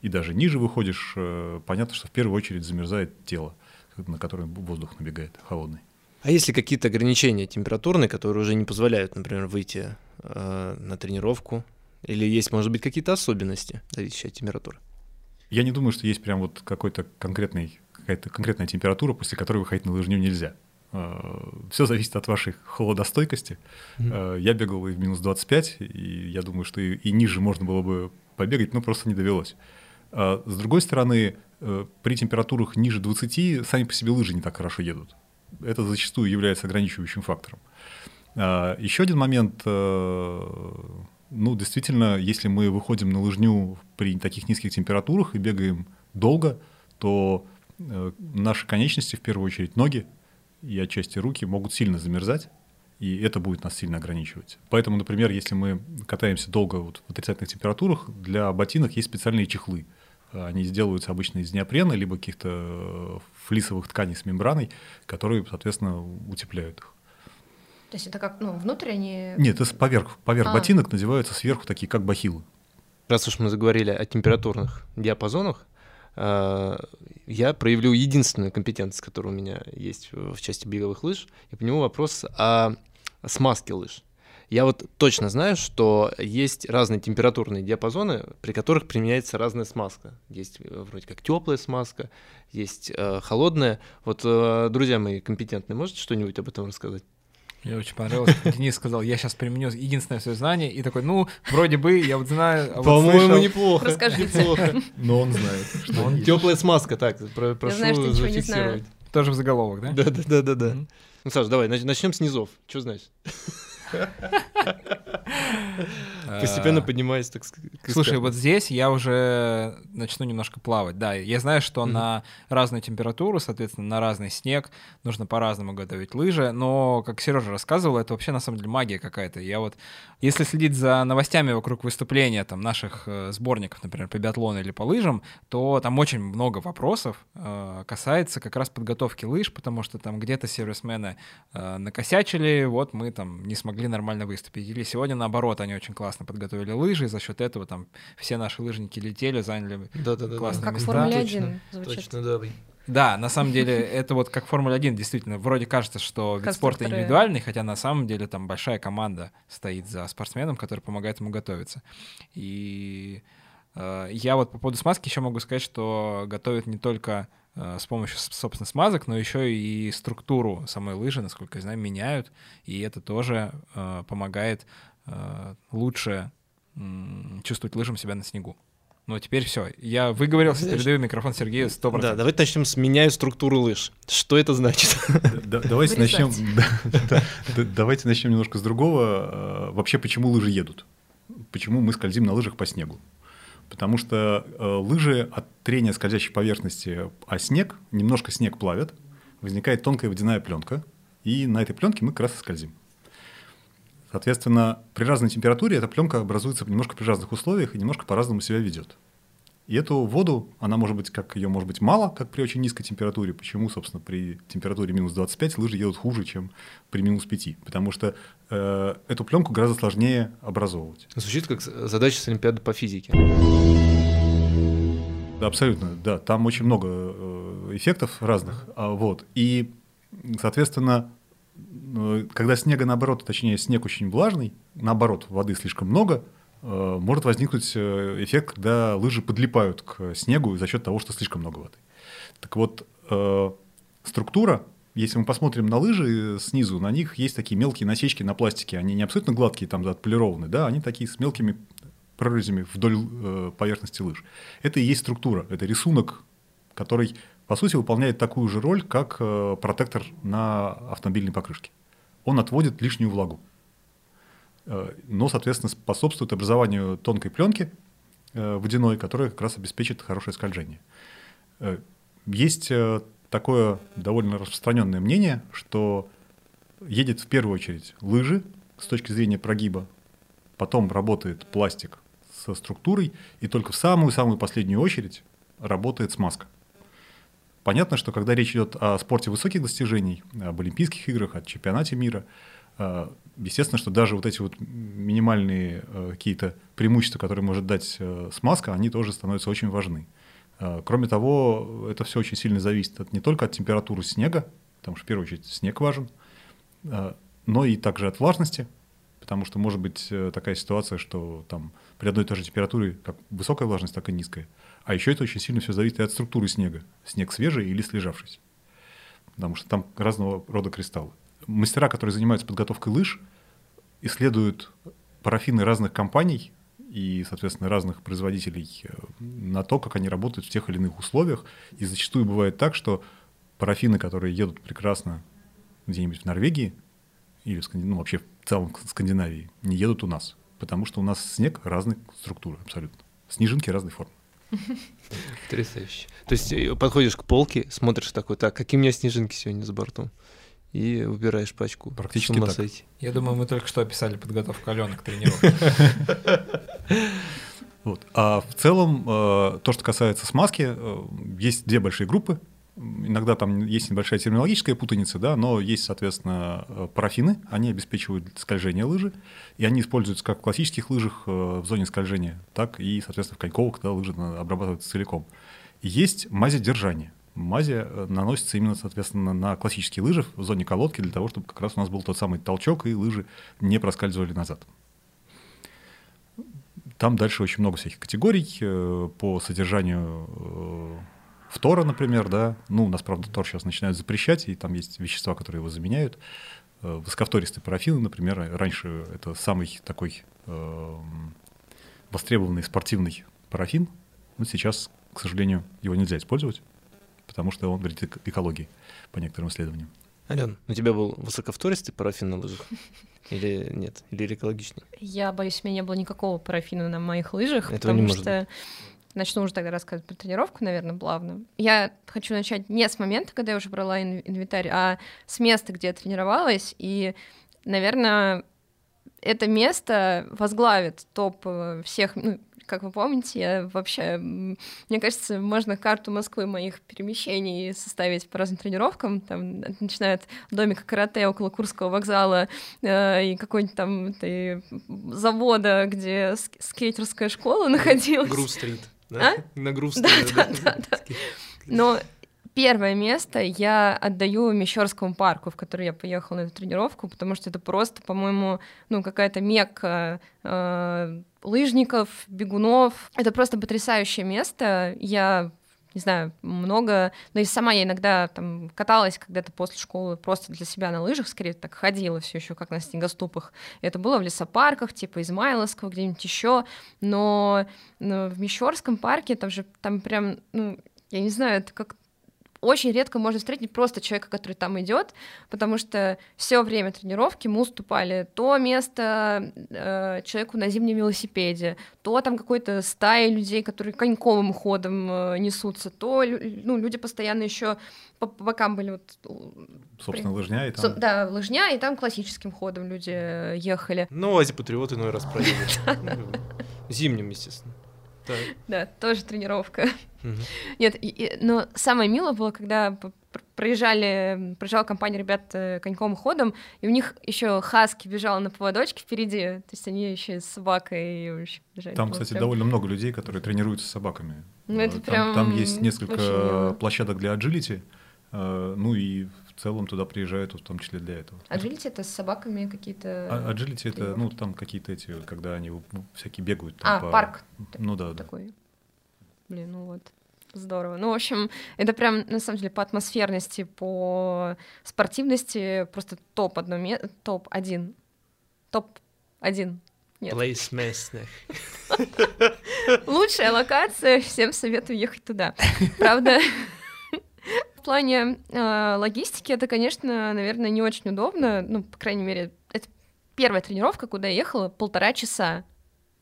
и даже ниже выходишь, э, понятно, что в первую очередь замерзает тело, на которое воздух набегает холодный. А есть ли какие-то ограничения температурные, которые уже не позволяют, например, выйти э, на тренировку? Или есть, может быть, какие-то особенности, зависящие от температуры? Я не думаю, что есть прям вот какой-то конкретный какая-то конкретная температура, после которой выходить на лыжню нельзя. А, Все зависит от вашей холодостойкости. Mm-hmm. Я бегал и в минус 25, и я думаю, что и, и ниже можно было бы побегать, но просто не довелось. А, с другой стороны, э, при температурах ниже 20 сами по себе лыжи не так хорошо едут. Это зачастую является ограничивающим фактором. Еще один момент, э, ну, действительно, если мы выходим на лыжню при таких низких температурах и бегаем долго, то наши конечности, в первую очередь ноги и отчасти руки, могут сильно замерзать, и это будет нас сильно ограничивать. Поэтому, например, если мы катаемся долго вот в отрицательных температурах, для ботинок есть специальные чехлы. Они сделаются обычно из неопрена, либо каких-то э, флисовых тканей с мембраной, которые, соответственно, утепляют их. То есть это как, ну, внутрь они... Нет, это поверх, поверх А. ботинок надеваются сверху такие, как бахилы. Раз уж мы заговорили о температурных диапазонах, э, я проявлю единственную компетентность, которая у меня есть в части беговых лыж, и по нему вопрос о смазке лыж. Я вот точно знаю, что есть разные температурные диапазоны, при которых применяется разная смазка. Есть э, вроде как теплая смазка, есть э, холодная. Вот, э, друзья мои компетентные, можете что-нибудь об этом рассказать? Мне очень понравилось, Денис сказал, я сейчас применю единственное свое знание, и такой, ну, вроде бы, я вот знаю, а вот слышал». неплохо. Расскажите. неплохо. Но он знает, что Он есть. Теплая смазка, так, про- прошу знаю, что ничего не зафиксировать. Тоже в заголовок, да? Да, да, да, да, да. Ну, Саш, давай, начнем с низов. Что знаешь? *laughs* Постепенно А, поднимаясь, так сказать. Слушай, вот здесь я уже начну немножко плавать. Да, я знаю, что на разную температуру, соответственно, на разный снег нужно по-разному готовить лыжи, но, как Сережа рассказывал, это вообще на самом деле магия какая-то. Я вот, если следить за новостями вокруг выступления там наших э, сборников, например, по биатлону или по лыжам, то там очень много вопросов э, касается как раз подготовки лыж, потому что там где-то сервисмены э, накосячили, вот мы там не смогли нормально выступить. Или сегодня наоборот, они очень классно подготовили лыжи, и за счет этого там все наши лыжники летели, заняли Да-да-да. классные Как места. Формуля Точно, 1 звучит. Точно, да. Да, на самом деле это вот как Формула-1, действительно, вроде кажется, что вид спорта индивидуальный, хотя на самом деле там большая команда стоит за спортсменом, который помогает ему готовиться. И э, я вот по поводу смазки еще могу сказать, что готовят не только э, с помощью, собственно, смазок, но еще и структуру самой лыжи, насколько я знаю, меняют, и это тоже э, помогает лучше м, чувствовать лыжам себя на снегу. Ну, а теперь все. Я выговорился, Знаешь- передаю микрофон Сергею 100%. Да, давайте начнем с «меняю структуру лыж». Что это значит? *laughs* Да- Давайте начнем. *laughs* да, да, да, Давайте начнем немножко с другого. Э, Вообще, почему лыжи едут? Почему мы скользим на лыжах по снегу? Потому что э, лыжи от трения скользящей поверхности, а снег, немножко снег плавят, возникает тонкая водяная пленка, и на этой пленке мы как раз и скользим. Соответственно, при разной температуре эта пленка образуется немножко при разных условиях и немножко по-разному себя ведет. И эту воду, она может быть, как ее может быть мало, как при очень низкой температуре. Почему, собственно, при температуре минус 25 лыжи едут хуже, чем при минус 5? Потому что э, эту пленку гораздо сложнее образовывать. Звучит как задача с Олимпиады по физике. Да, абсолютно, да. Там очень много э, эффектов разных. А, вот. И, соответственно, когда снега наоборот, точнее, снег очень влажный, наоборот, воды слишком много, э, может возникнуть э, эффект, когда лыжи подлипают к снегу за счет того, что слишком много воды. Так вот, э, структура, если мы посмотрим на лыжи снизу, на них есть такие мелкие насечки на пластике. Они не абсолютно гладкие, там отполированы, да, они такие с мелкими прорезями вдоль поверхности лыж. Это и есть структура, это рисунок, который, по сути, выполняет такую же роль, как э, протектор на автомобильной покрышке. Он отводит лишнюю влагу, Э, но, соответственно, способствует образованию тонкой пленки э, водяной, которая как раз обеспечит хорошее скольжение. Есть такое довольно распространенное мнение, что едет в первую очередь лыжи с точки зрения прогиба, потом работает пластик со структурой, и только в самую-самую последнюю очередь работает смазка. Понятно, что когда речь идет о спорте высоких достижений, об Олимпийских играх, о чемпионате мира, э, естественно, что даже вот эти вот минимальные э, какие-то преимущества, которые может дать э, смазка, они тоже становятся очень важны. Кроме того, это все очень сильно зависит от, не только от температуры снега, потому что в первую очередь снег важен, но и также от влажности, потому что может быть э, такая ситуация, что там при одной и той же температуре как высокая влажность, так и низкая. А еще это очень сильно все зависит от структуры снега. Снег свежий или слежавшийся. Потому что там разного рода кристаллы. Мастера, которые занимаются подготовкой лыж, исследуют парафины разных компаний и, соответственно, разных производителей э, на то, как они работают в тех или иных условиях. И зачастую бывает так, что парафины, которые едут прекрасно где-нибудь в Норвегии или в ну, вообще в целом в Скандинавии, не едут у нас. Потому что у нас снег разной структуры абсолютно. Снежинки разной формы. Потрясающе. То есть э, подходишь к полке, смотришь такой, так, какие у меня снежинки сегодня за бортом? И выбираешь пачку. Практически так. сойти. Я думаю, мы только что описали подготовку Алены к тренировке. *laughs* Вот. А в целом, э, то, что касается смазки, э, есть две большие группы. Иногда там есть небольшая терминологическая путаница, да, но есть, соответственно, э, парафины, они обеспечивают скольжение лыжи, и они используются как в классических лыжах в зоне скольжения, так и, соответственно, в коньковых, когда лыжи обрабатываются целиком. Есть мазедержание. Мази наносится именно, соответственно, на классические лыжи в зоне колодки для того, чтобы как раз у нас был тот самый толчок, и лыжи не проскальзывали назад. Там дальше очень много всяких категорий э, по содержанию э, фтора, например, да. Ну, у нас, правда, тор сейчас начинают запрещать, и там есть вещества, которые его заменяют. Э, высокофтористые парафины, например, раньше это самый такой э, востребованный спортивный парафин. Но сейчас, к сожалению, его нельзя использовать, потому что он вредит экологии, по некоторым исследованиям. Ален, у тебя был высокофтористый парафин на лыжах? Или нет? Или экологичный? Я боюсь, у меня не было никакого парафина на моих лыжах, Этого потому не может что начну уже тогда рассказывать про тренировку, наверное, плавно. Я хочу начать не с момента, когда я уже брала инвентарь, а с места, где я тренировалась. И, наверное, это место возглавит топ э, всех, ну, как вы помните, я вообще, мне кажется, можно карту Москвы моих перемещений составить по разным тренировкам, там, начиная от домика карате около Курского вокзала э, и какой-нибудь там этой завода, где скейтерская школа находилась. Грув-стрит, да? А? На. Да, да, да, да. Но первое место я отдаю Мещерскому парку, в который я поехала на эту тренировку, потому что это просто, по-моему, ну, какая-то мекка э, лыжников, бегунов. Это просто потрясающее место. Я не знаю, много, но и сама я иногда там каталась когда-то после школы просто для себя на лыжах, скорее так ходила все еще как на снегоступах. Это было в лесопарках, типа Измайловского, где-нибудь еще, но, но в Мещерском парке там же там прям, ну, я не знаю, это как очень редко можно встретить просто человека, который там идет, потому что все время тренировки мы уступали то место э, человеку на зимнем велосипеде, то там какой-то стаи людей, которые коньковым ходом э, несутся, то ну, люди постоянно еще по, по бокам были вот Собственно, при... лыжня и там... Со, да, лыжня, и там классическим ходом люди э, ехали. Ну, Ази-патриот иной раз *laughs* проедет. Зимним, естественно. Да, тоже тренировка. Нет, но самое милое было, когда проезжали, проезжала компания ребят э, коньковым ходом, и у них еще хаски бежала на поводочке впереди, то есть они еще с собакой бежали. Там, кстати, прям... довольно много людей, которые тренируются с собаками. Ну, это там, прям там есть несколько площадок для agility, э, ну и в целом туда приезжают в том числе для этого. Agility это с собаками какие-то. А, agility это ну там какие-то эти, когда они всякие бегают. Там, а по... парк. Ну да, такой. Да. Блин, ну вот. Здорово. Ну, в общем, это прям, на самом деле, по атмосферности, по спортивности просто топ одно топ один. Топ один. Нет. Place местных. *laughs* Лучшая локация, всем советую ехать туда. Правда, *laughs* в плане э, логистики это, конечно, наверное, не очень удобно. Ну, по крайней мере, это первая тренировка, куда я ехала полтора часа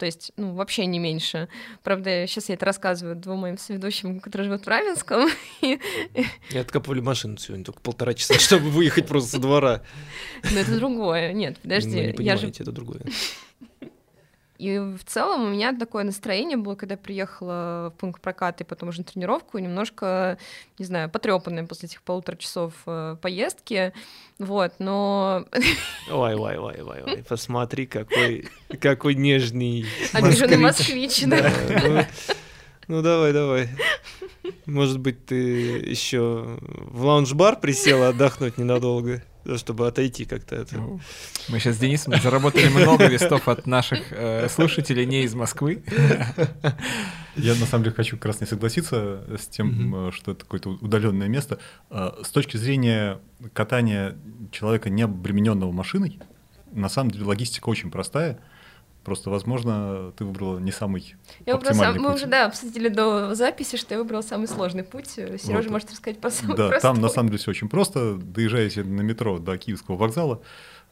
то есть, ну, вообще не меньше. Правда, сейчас я это рассказываю двум моим соведущим, которые живут в Равенском. *laughs* И откапывали машину сегодня только полтора часа, *laughs* чтобы выехать просто со двора. Но это другое. Нет, подожди. я же... это другое. И в целом у меня такое настроение было, когда я приехала в пункт проката и потом уже на тренировку, немножко, не знаю, потрепанная после этих полутора часов э, поездки. Вот, но... Ой, ой, ой, ой, ой, посмотри, какой, какой нежный Обиженный москвич, да. Ну, ну давай, давай. Может быть, ты еще в лаунж-бар присела отдохнуть ненадолго? Чтобы отойти как-то это. Мы сейчас с Денисом заработали много листов от наших э, слушателей не из Москвы. Я на самом деле хочу как раз не согласиться с тем, mm-hmm. что это какое-то удаленное место. А, с точки зрения катания человека, не обремененного машиной, на самом деле логистика очень простая. Просто, возможно, ты выбрала не самый я оптимальный сам, путь. Мы уже, да, обсудили до записи, что я выбрала самый сложный путь. Сережа вот. может рассказать по самому Да, простой. там на самом деле все очень просто. Доезжаете на метро до Киевского вокзала.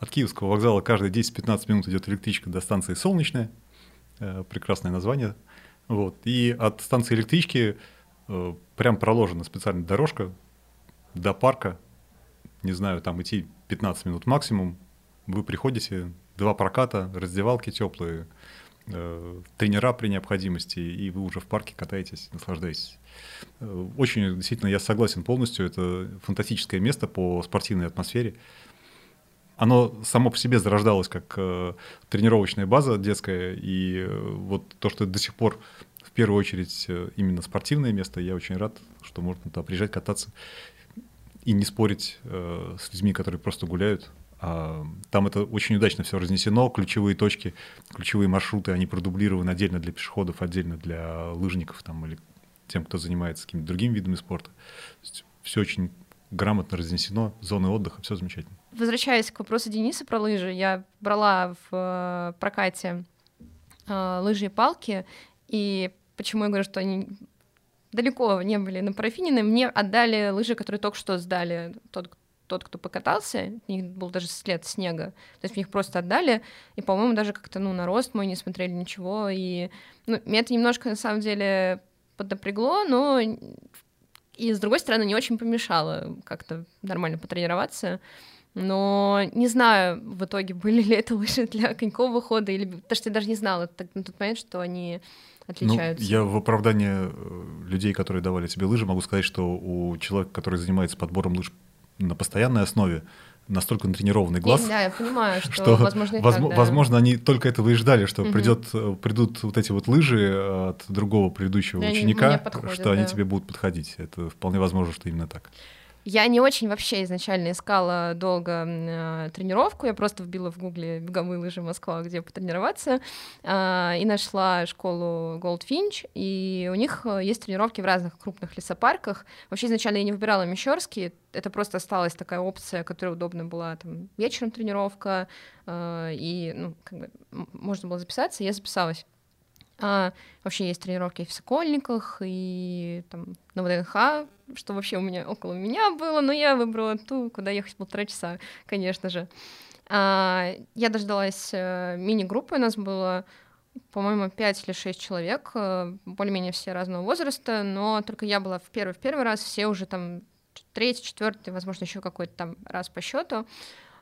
От Киевского вокзала каждые 10-15 минут идет электричка до станции Солнечная. Э, прекрасное название. Вот. И от станции электрички э, прям проложена специальная дорожка до парка. Не знаю, там идти 15 минут максимум. Вы приходите, два проката, раздевалки теплые, э, тренера при необходимости, и вы уже в парке катаетесь, наслаждаетесь. Э, очень, действительно, я согласен полностью, это фантастическое место по спортивной атмосфере. Оно само по себе зарождалось как э, тренировочная база детская, и вот то, что до сих пор в первую очередь именно спортивное место, я очень рад, что можно туда приезжать, кататься и не спорить с людьми, которые просто гуляют, там это очень удачно все разнесено, ключевые точки, ключевые маршруты, они продублированы отдельно для пешеходов, отдельно для лыжников там, или тем, кто занимается какими-то другими видами спорта. Все очень грамотно разнесено, зоны отдыха, все замечательно. Возвращаясь к вопросу Дениса про лыжи, я брала в э, прокате э, лыжи и палки, и почему я говорю, что они далеко не были на парафинины, мне отдали лыжи, которые только что сдали тот, тот, кто покатался, у них был даже след снега, то есть мне их просто отдали, и, по-моему, даже как-то, ну, на рост мой не смотрели ничего, и, ну, меня это немножко, на самом деле, поднапрягло, но и, с другой стороны, не очень помешало как-то нормально потренироваться, но не знаю в итоге, были ли это лыжи для конькового хода, или... потому что я даже не знала на тот момент, что они отличаются. Ну, я в оправдание э, людей, которые давали тебе лыжи, могу сказать, что у человека, который занимается подбором лыж на постоянной основе настолько натренированный глаз, да, я понимаю, *laughs* что, что возможно, так, да. возможно, они только этого и ждали, что угу. придет, э, придут вот эти вот лыжи от другого предыдущего и ученика, подходят, что да. они тебе будут подходить. Это вполне возможно, что именно так. Я не очень вообще изначально искала долго э, тренировку, я просто вбила в гугле беговые лыжи Москва, где потренироваться, э, и нашла школу Goldfinch, и у них э, есть тренировки в разных крупных лесопарках. Вообще изначально я не выбирала Мещерский, это просто осталась такая опция, которая удобна была там вечером тренировка, э, и ну, как бы можно было записаться, я записалась. А, вообще есть тренировки в Сокольниках и там на ВДНХ, что вообще у меня около меня было, но я выбрала ту, куда ехать полтора часа, конечно же. А, я дождалась а, мини-группы, у нас было, по-моему, пять или шесть человек, а, более-менее все разного возраста, но только я была в первый, в первый раз, все уже там третий, четвертый, возможно, еще какой-то там раз по счету.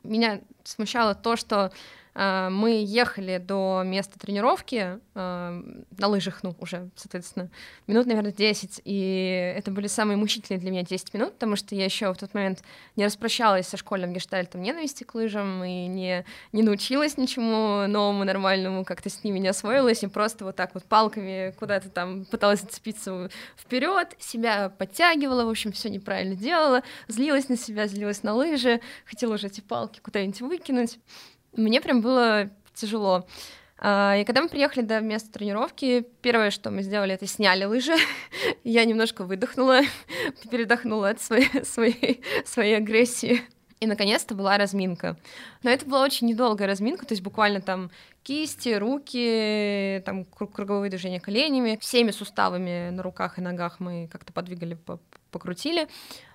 Меня смущало то, что мы ехали до места тренировки а, на лыжах, ну, уже, соответственно, минут, наверное, 10, и это были самые мучительные для меня 10 минут, потому что я еще в тот момент не распрощалась со школьным гештальтом ненависти к лыжам и не, не научилась ничему новому, нормальному, как-то с ними не освоилась, и просто вот так вот палками куда-то там пыталась зацепиться вперед, себя подтягивала, в общем, все неправильно делала, злилась на себя, злилась на лыжи, хотела уже эти палки куда-нибудь выкинуть. Мне прям было тяжело. А, и когда мы приехали до места тренировки, первое, что мы сделали, это сняли лыжи. *laughs* Я немножко выдохнула, *laughs* передохнула от своей, *laughs* своей, своей агрессии. И, наконец-то, была разминка. Но это была очень недолгая разминка, то есть буквально там кисти, руки, там круговые движения коленями, всеми суставами на руках и ногах мы как-то подвигали, покрутили,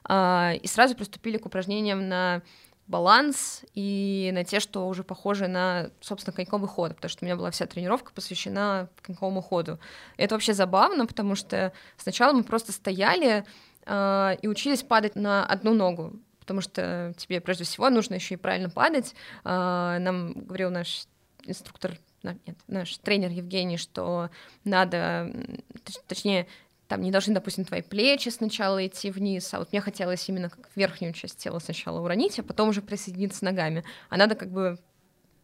а, и сразу приступили к упражнениям на баланс и на те, что уже похожи на, собственно, коньковый ход, потому что у меня была вся тренировка посвящена коньковому ходу. И это вообще забавно, потому что сначала мы просто стояли э, и учились падать на одну ногу, потому что тебе прежде всего нужно еще и правильно падать. Э, нам говорил наш инструктор нет, наш тренер Евгений, что надо, точнее, там не должны, допустим, твои плечи сначала идти вниз, а вот мне хотелось именно как верхнюю часть тела сначала уронить, а потом уже присоединиться ногами. А надо как бы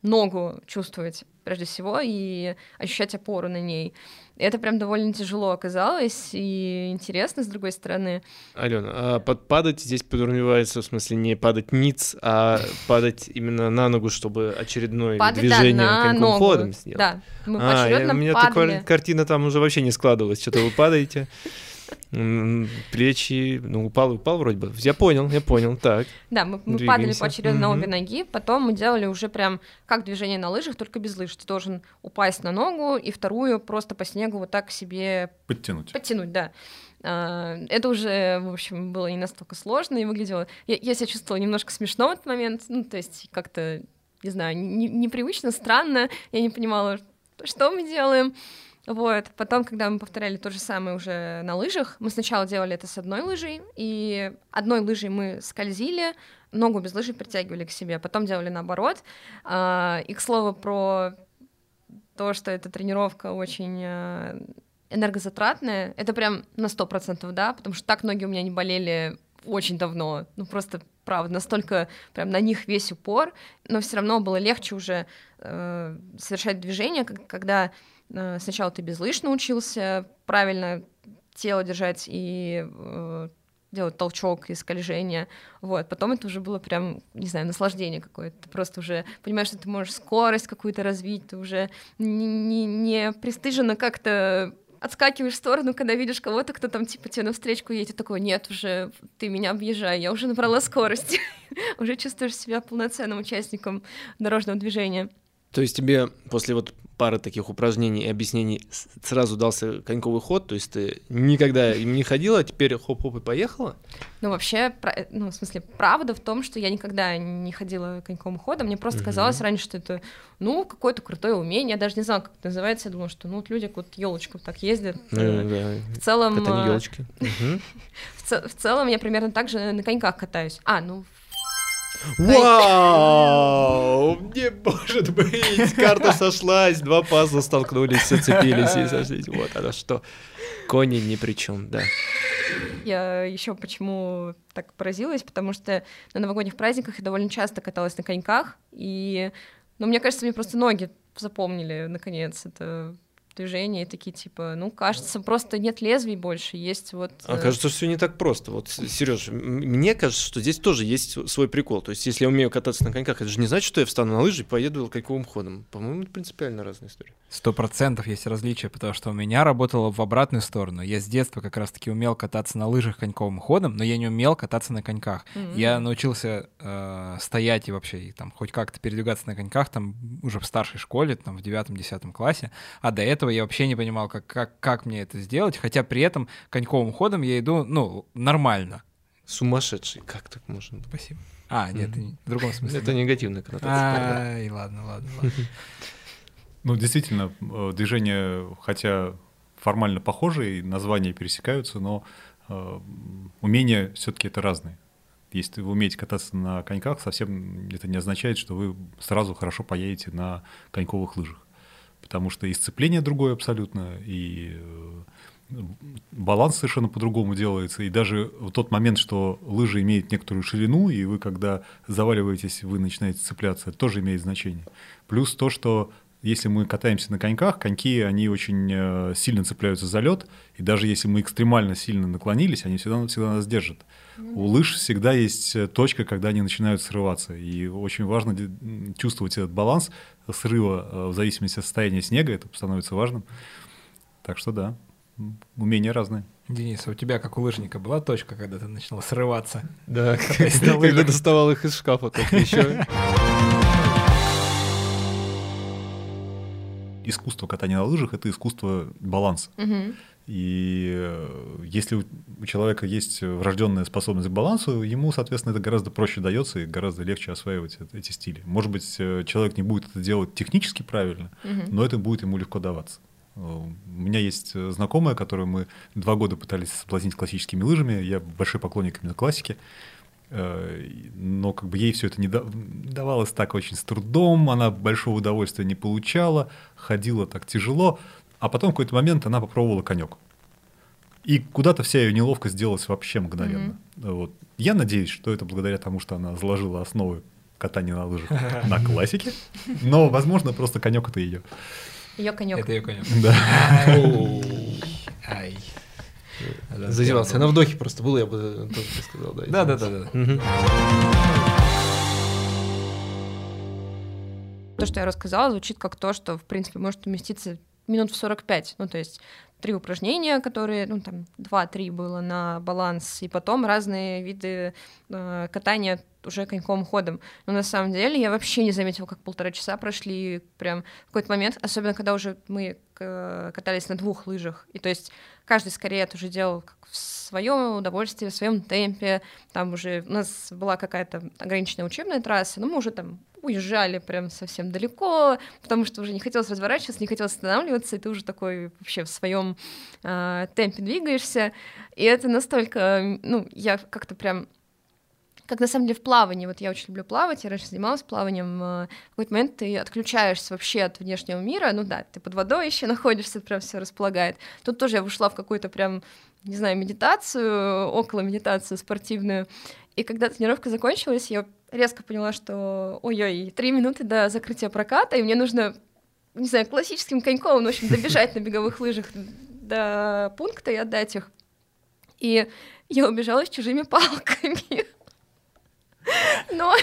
ногу чувствовать прежде всего и ощущать опору на ней. И это прям довольно тяжело оказалось и интересно, с другой стороны. Алена, а под падать здесь подразумевается, в смысле, не падать ниц, а падать именно на ногу, чтобы очередное падать, движение да, коньком ногу. ходом сделать. Да, мы а, я, у меня падали. такая картина там уже вообще не складывалась. Что-то вы падаете, плечи, ну, упал, упал вроде бы. Я понял, я понял, так. Да, мы, мы Двигаемся. падали поочередно на Мгм. обе ноги, потом мы делали уже прям как движение на лыжах, только без лыж. Ты должен упасть на ногу и вторую просто по снегу вот так себе Подтянуть. подтянуть, да. А, Это уже, в общем, было не настолько сложно и выглядело... Я, я себя чувствовала немножко смешно в этот момент, ну, то есть как-то, не знаю, не- непривычно, странно. Я не понимала, что мы делаем. Вот. Потом, когда мы повторяли то же самое уже на лыжах, мы сначала делали это с одной лыжей, и одной лыжей мы скользили, ногу без лыжи притягивали к себе, потом делали наоборот. А, И, к слову, про то, что эта тренировка очень э, энергозатратная, это прям на сто процентов, да, потому что так ноги у меня не болели очень давно, ну просто правда, настолько прям на них весь упор, но все равно было легче уже э, совершать движение, когда сначала ты без лыж научился правильно тело держать и э, делать толчок и скольжение, вот, потом это уже было прям, не знаю, наслаждение какое-то, ты просто уже понимаешь, что ты можешь скорость какую-то развить, ты уже не, не, не пристыженно как-то отскакиваешь в сторону, когда видишь кого-то, кто там типа тебе навстречу едет, такой, нет, уже ты меня объезжай, я уже набрала скорость, *laughs* уже чувствуешь себя полноценным участником дорожного движения. То есть тебе после вот пары таких упражнений и объяснений сразу дался коньковый ход, то есть ты никогда им не ходила, а теперь хоп-хоп и поехала? Ну, вообще, ну, в смысле, правда в том, что я никогда не ходила коньковым ходом, мне просто казалось раньше, что это, ну, какое-то крутое умение, я даже не знала, как это называется, я думала, что, ну, вот люди вот елочку так ездят. Ну, в целом... Это не елочки. В целом я примерно так же на коньках катаюсь. А, ну, Вау! Не может быть! Карта сошлась, два пазла столкнулись, зацепились и сошлись. Вот оно что. Кони ни при чем, да. Я еще почему так поразилась, потому что на новогодних праздниках я довольно часто каталась на коньках, и, ну, мне кажется, мне просто ноги запомнили, наконец, это движения и такие типа, ну, кажется, просто нет лезвий больше, есть вот... А э, кажется, все не так просто. Вот, Сереж, мне кажется, что здесь тоже есть свой прикол. То есть, если я умею кататься на коньках, это же не значит, что я встану на лыжи и поеду коньковым ходом. По-моему, это принципиально разная история. Сто процентов есть различия, потому что у меня работало в обратную сторону. Я с детства как раз-таки умел кататься на лыжах коньковым ходом, но я не умел кататься на коньках. Mm-hmm. Я научился э, стоять и вообще и, там хоть как-то передвигаться на коньках там уже в старшей школе, там в девятом-десятом классе, а до этого я вообще не понимал, как, как, как мне это сделать, хотя при этом коньковым ходом я иду, ну, нормально. Сумасшедший, как так можно? Спасибо. А, нет, mm-hmm. в другом смысле. Это негативная коннотация. Ай, ладно, ладно, *laughs* ладно. Ну, действительно, э, движения, хотя формально похожие, названия пересекаются, но э, умения все-таки это разные. Если вы умеете кататься на коньках, совсем это не означает, что вы сразу хорошо поедете на коньковых лыжах. Потому что и сцепление другое абсолютно, и э, баланс совершенно по-другому делается. И даже в тот момент, что лыжа имеет некоторую ширину, и вы, когда заваливаетесь, вы начинаете цепляться, это тоже имеет значение. Плюс то, что если мы катаемся на коньках, коньки, они очень э, сильно цепляются за лед, и даже если мы экстремально сильно наклонились, они всегда, всегда нас держат. Mm-hmm. У лыж всегда есть э, точка, когда они начинают срываться, и очень важно чувствовать этот баланс срыва э, в зависимости от состояния снега, это становится важным. Так что да, умения разные. Денис, а у тебя, как у лыжника, была точка, когда ты начинал срываться? Да, *laughs* когда доставал их из шкафа только еще. искусство катания на лыжах это искусство баланса. Угу. И э, если у человека есть врожденная способность к балансу, ему, соответственно, это гораздо проще дается и гораздо легче осваивать эти стили. Может быть, э, человек не будет это делать технически правильно, угу. но это будет ему легко даваться. Э, у меня есть знакомая, которую мы два года пытались соблазнить классическими лыжами. Я большой поклонник именно классики. Но как бы ей все это не давалось так очень с трудом, она большого удовольствия не получала, ходила так тяжело, а потом в какой-то момент она попробовала конек. И куда-то вся ее неловкость сделалась вообще мгновенно. Mm-hmm. Вот. Я надеюсь, что это благодаря тому, что она заложила основы катания на лыжах на *laughs* классике, но, возможно, просто конек это ее. Ее конек. Это ее конек. Да. Ай. Зазевался. На вдохе просто было, я бы тоже сказал. Да, да, да, да. То, что я рассказала, звучит как то, что, в принципе, может уместиться минут в 45. Ну, то есть три упражнения, которые, ну, там, два-три было на баланс, и потом разные виды э, катания уже коньковым ходом. Но на самом деле я вообще не заметила, как полтора часа прошли прям в какой-то момент, особенно когда уже мы э, катались на двух лыжах. И то есть каждый скорее это уже делал как в своем удовольствии, в своем темпе. Там уже у нас была какая-то ограниченная учебная трасса, но мы уже там уезжали прям совсем далеко, потому что уже не хотелось разворачиваться, не хотелось останавливаться, и ты уже такой вообще в своем э, темпе двигаешься. И это настолько, ну, я как-то прям как на самом деле в плавании. Вот я очень люблю плавать, я раньше занималась плаванием. э, В какой-то момент ты отключаешься вообще от внешнего мира. Ну да, ты под водой еще *laughs* находишься, прям все располагает. Тут тоже я вышла в какую-то прям, не знаю, медитацию, около медитацию спортивную. И когда тренировка закончилась, я резко поняла, что ой-ой, три минуты до закрытия проката, и мне нужно, не знаю, классическим коньком, в общем, добежать на беговых лыжах до пункта и отдать их. И я убежала с чужими палками. Но...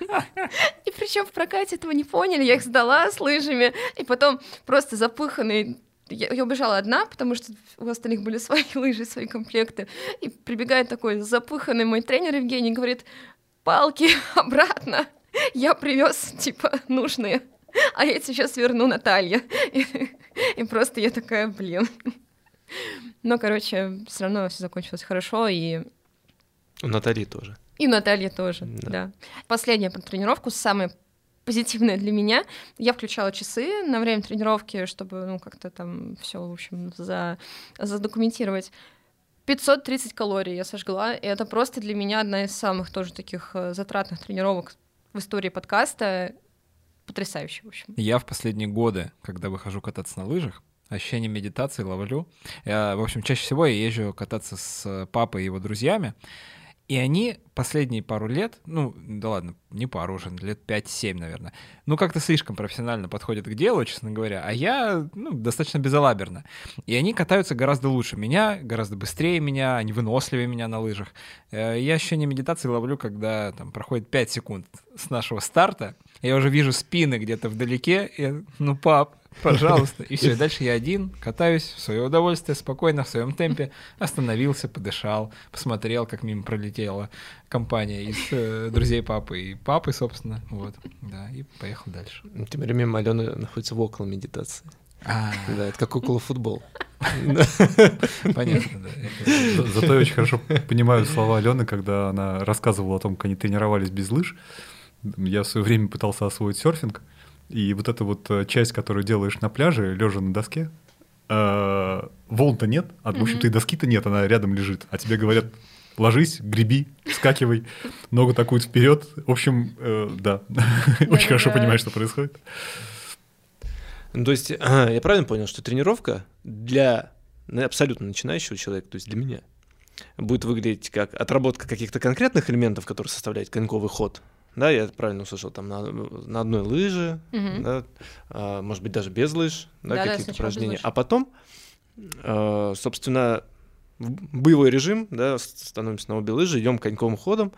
*laughs* И причем в прокате этого не поняли, я их сдала с лыжами, и потом просто запыханный я, я убежала одна, потому что у остальных были *laughs* свои лыжи, свои комплекты. И прибегает такой запыханный мой тренер Евгений, говорит, палки *laughs* обратно. Я привез, типа, нужные. А я сейчас верну Наталья. И, и просто я такая, блин. Но, короче, все равно все закончилось хорошо, и У Натальи тоже. И Наталья тоже, Да. да. Последняя тренировку, самая позитивная для меня. Я включала часы на время тренировки, чтобы, ну, как-то там все, в общем, за, задокументировать. 530 калорий я сожгла, и это просто для меня одна из самых тоже таких э, затратных тренировок в истории подкаста. Потрясающе, в общем. Я в последние годы, когда выхожу кататься на лыжах, ощущение медитации ловлю. Я, в общем, чаще всего я езжу кататься с папой и его друзьями. И они последние пару лет, ну, да ладно, не пару уже, лет 5-7, наверное, ну, как-то слишком профессионально подходят к делу, честно говоря, а я, ну, достаточно безалаберно. И они катаются гораздо лучше меня, гораздо быстрее меня, они выносливее меня на лыжах. Э, Я ощущение медитации ловлю, когда там проходит 5 секунд с нашего старта, я уже вижу спины где-то вдалеке, и, я, ну, пап, пожалуйста. И все, дальше я один, катаюсь в свое удовольствие, спокойно, в своем темпе, остановился, подышал, посмотрел, как мимо пролетела компания из э, друзей папы и папы, собственно, вот, да, и поехал дальше. Тем временем Алена находится в около медитации. А, Да, это как около футбол. понятно, да. Зато я очень хорошо понимаю слова Алены, когда она рассказывала о том, как они тренировались без лыж. Я в свое время пытался освоить серфинг, и вот эта вот э, часть, которую делаешь на пляже, лежа на доске, э, волн-то нет, а в общем-то и доски-то нет, она рядом лежит, а тебе говорят, ложись, греби, скакивай, ногу такую вперед. В общем, э, да, *laughs* очень хорошо понимаешь, что происходит. Ну, То есть, а, я правильно понял, что тренировка для ну, абсолютно начинающего человека, то есть для меня, будет выглядеть как отработка каких-то конкретных элементов, которые составляют коньковый ход. Да, я правильно услышал, там на, на одной лыже, Мгм. да, а, может быть, даже без лыж, да, Да-да, какие-то без упражнения. А потом, а, собственно, боевой режим, да, становимся на обе лыжи, идем коньковым ходом.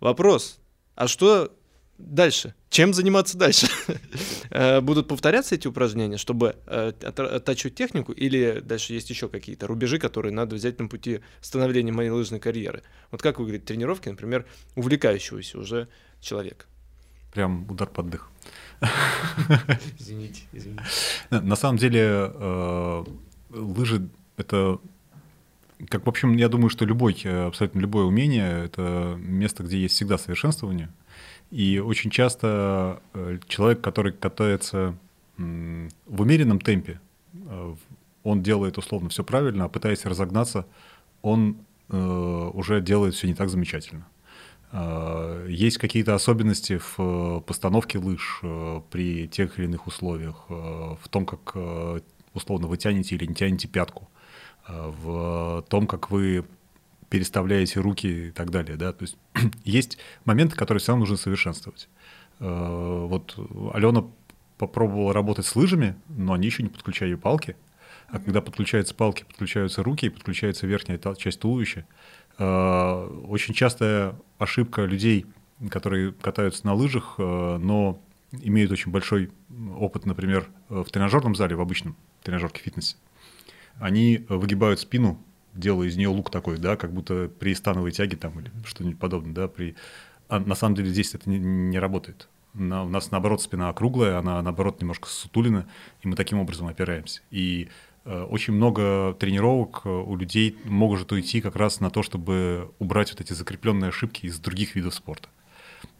Вопрос, а что дальше? Чем заниматься дальше? *laughs* Э, Будут повторяться эти упражнения, чтобы э, оттачивать технику, или дальше есть еще какие-то рубежи, которые надо взять на пути становления моей лыжной карьеры? Вот как выглядят тренировки, например, увлекающегося уже человека? Прям удар под дых. *laughs* Извините, извините. На самом деле э, лыжи это как в общем я думаю, что любой э, абсолютно любое умение это место, где есть всегда совершенствование. И очень часто э, человек, который катается в умеренном темпе, он делает условно все правильно, а пытаясь разогнаться, он уже делает все не так замечательно. Э, Есть какие-то особенности в э, постановке лыж э, при тех или иных условиях, в том, как условно вы тянете или не тянете пятку, в том, как вы переставляете руки и так далее. Да? То есть *clears throat* есть моменты, которые все равно нужно совершенствовать. Вот Алена попробовала работать с лыжами, но они еще не подключали палки. А когда подключаются палки, подключаются руки и подключается верхняя часть туловища. Э, Очень частая ошибка людей, которые катаются на лыжах, э, но имеют очень большой опыт, например, в тренажерном зале, в обычном тренажерке фитнесе. Они выгибают спину, делая из нее лук такой, да, как будто при становой тяге там или что-нибудь подобное, да, при... А на самом деле здесь это не, не работает. На- у нас, наоборот, спина округлая, она, наоборот, немножко сутулина, и мы таким образом опираемся. И очень много тренировок э, у людей может уйти как раз на то, чтобы убрать вот эти закрепленные ошибки из других видов спорта.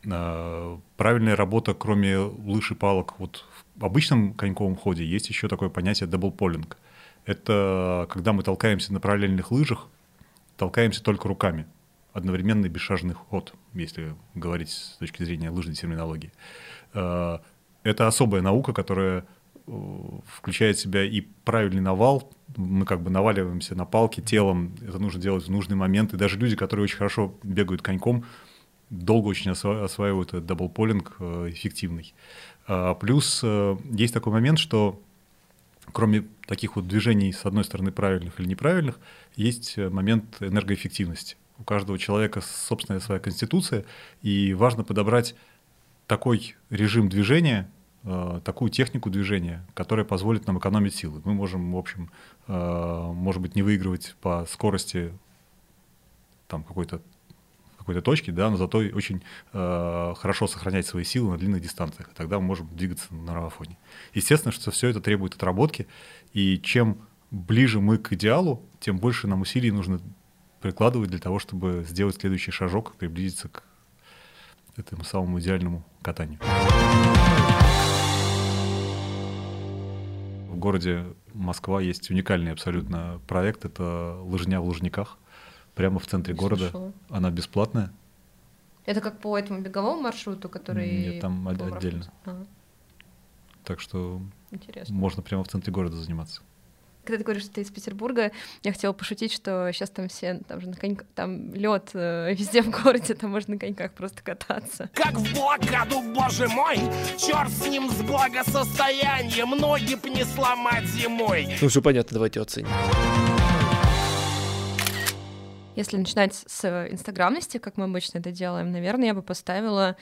Э, Правильная работа, кроме лыж и палок, вот в обычном коньковом ходе есть еще такое понятие даблполинг. Это когда мы толкаемся на параллельных лыжах, толкаемся только руками. одновременный бесшажный ход, если говорить с точки зрения лыжной терминологии. Э, это особая наука, которая включает в себя и правильный навал, мы как бы наваливаемся на палки телом, это нужно делать в нужный момент, и даже люди, которые очень хорошо бегают коньком, долго очень осваивают этот даблполинг эффективный. А, плюс есть такой момент, что кроме таких вот движений, с одной стороны, правильных или неправильных, есть э, момент энергоэффективности. У каждого человека собственная своя конституция, и важно подобрать такой режим движения, э, такую технику движения, которая позволит нам экономить силы. Мы можем, в общем, э, может быть, не выигрывать по скорости там какой-то какой-то точки, да, но зато очень э, хорошо сохранять свои силы на длинных дистанциях. Тогда мы можем двигаться на марафоне. Естественно, что все это требует отработки, и чем ближе мы к идеалу, тем больше нам усилий нужно прикладывать для того, чтобы сделать следующий шажок, приблизиться к этому самому идеальному катанию. Городе Москва есть уникальный абсолютно проект. Это лыжня в Лужниках прямо в центре города. Слышала. Она бесплатная. Это как по этому беговому маршруту, который... Нет, там отдельно. Ага. Так что Интересно. можно прямо в центре города заниматься. Когда ты говоришь, что ты из Петербурга, я хотела пошутить, что сейчас там все, там же на коньках, там лед э, везде в городе, там можно на коньках просто кататься. Как в блокаду, боже мой, черт с ним с благосостоянием, ноги б не сломать зимой. Ну все понятно, давайте оценим. Если начинать с инстаграмности, как мы обычно это делаем, наверное, я бы поставила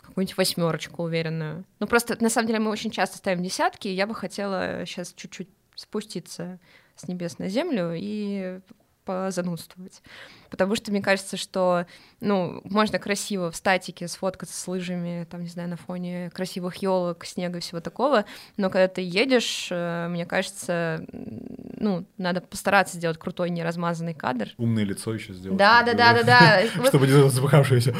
какую-нибудь восьмерочку уверенную. Ну просто на самом деле мы очень часто ставим десятки, и я бы хотела сейчас чуть-чуть спуститься с небес на землю и позанудствовать. Потому что мне кажется, что, ну, можно красиво в статике сфоткаться с лыжами, там, не знаю, на фоне красивых елок, снега и всего такого, но когда ты едешь, э, мне кажется, ну, надо постараться сделать крутой неразмазанный кадр. Умное лицо еще сделать. Да, да, да, да, да. *laughs* Чтобы не запыхавшееся.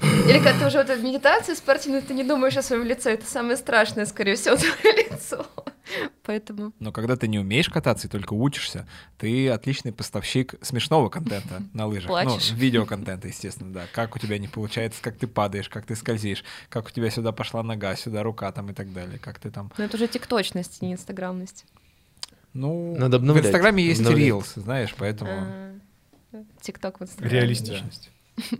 *gasps* Или когда ты уже вот в медитации спортивной, ты не думаешь о своем лице, это самое страшное, скорее всего, *laughs* твое лицо. Поэтому... Но когда ты не умеешь кататься и только учишься, ты отличный поставщик смешного контента на лыжах. Плачешь. Ну, видеоконтента, естественно, да. Как у тебя не получается, как ты падаешь, как ты скользишь, как у тебя сюда пошла нога, сюда рука там и так далее, как ты там... Ну это уже тикточность, не инстаграмность. Ну, Надо обновлять. в Инстаграме есть обновлять. Reels, знаешь, поэтому... А, ТикТок в Инстаграме. Реалистичность. *laughs*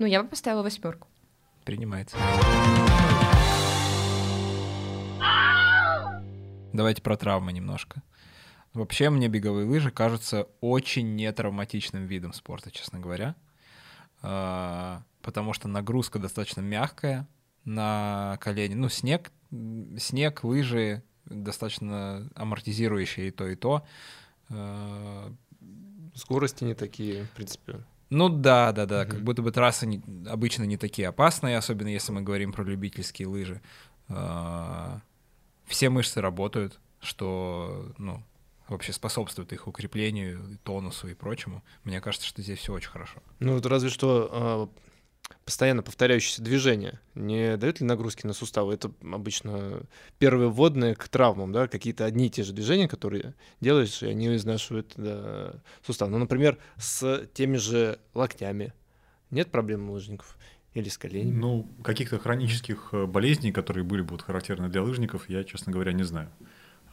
Ну, я бы поставила восьмерку. Принимается. Давайте про травмы немножко. Вообще мне беговые лыжи кажутся очень нетравматичным видом спорта, честно говоря. А, потому что нагрузка достаточно мягкая на колени. Ну, снег, снег, лыжи достаточно амортизирующие и то, и то. А, Скорости не такие, в принципе. Ну да, да, да, угу. как будто бы трассы не, обычно не такие опасные, особенно если мы говорим про любительские лыжи. А, все мышцы работают, что, ну, вообще способствует их укреплению, тонусу и прочему. Мне кажется, что здесь все очень хорошо. Ну, вот разве что э, постоянно повторяющиеся движения не дают ли нагрузки на суставы? Это обычно первые вводные к травмам, да, какие-то одни и те же движения, которые делаешь, и они изнашивают да, сустав. Ну, например, с теми же локтями. Нет проблем у лыжников? Или с коленями? Ну, каких-то хронических э, болезней, которые были бы характерны для лыжников, я, честно говоря, не знаю.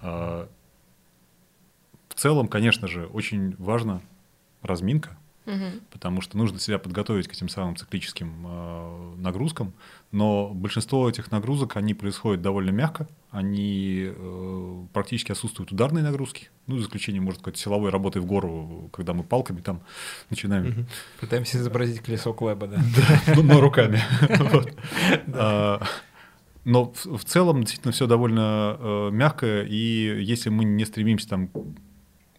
А, в целом, конечно же, очень важна разминка, угу. потому что нужно себя подготовить к этим самым циклическим э, нагрузкам. Но большинство этих нагрузок, они происходят довольно мягко, они э, практически отсутствуют ударные нагрузки, ну, за исключением, может сказать, силовой работы в гору, когда мы палками там начинаем. Угу. Пытаемся изобразить колесо Клэба, да? Да, но руками. *laughs* *laughs* А, но в целом действительно все довольно э, мягко, и если мы не стремимся там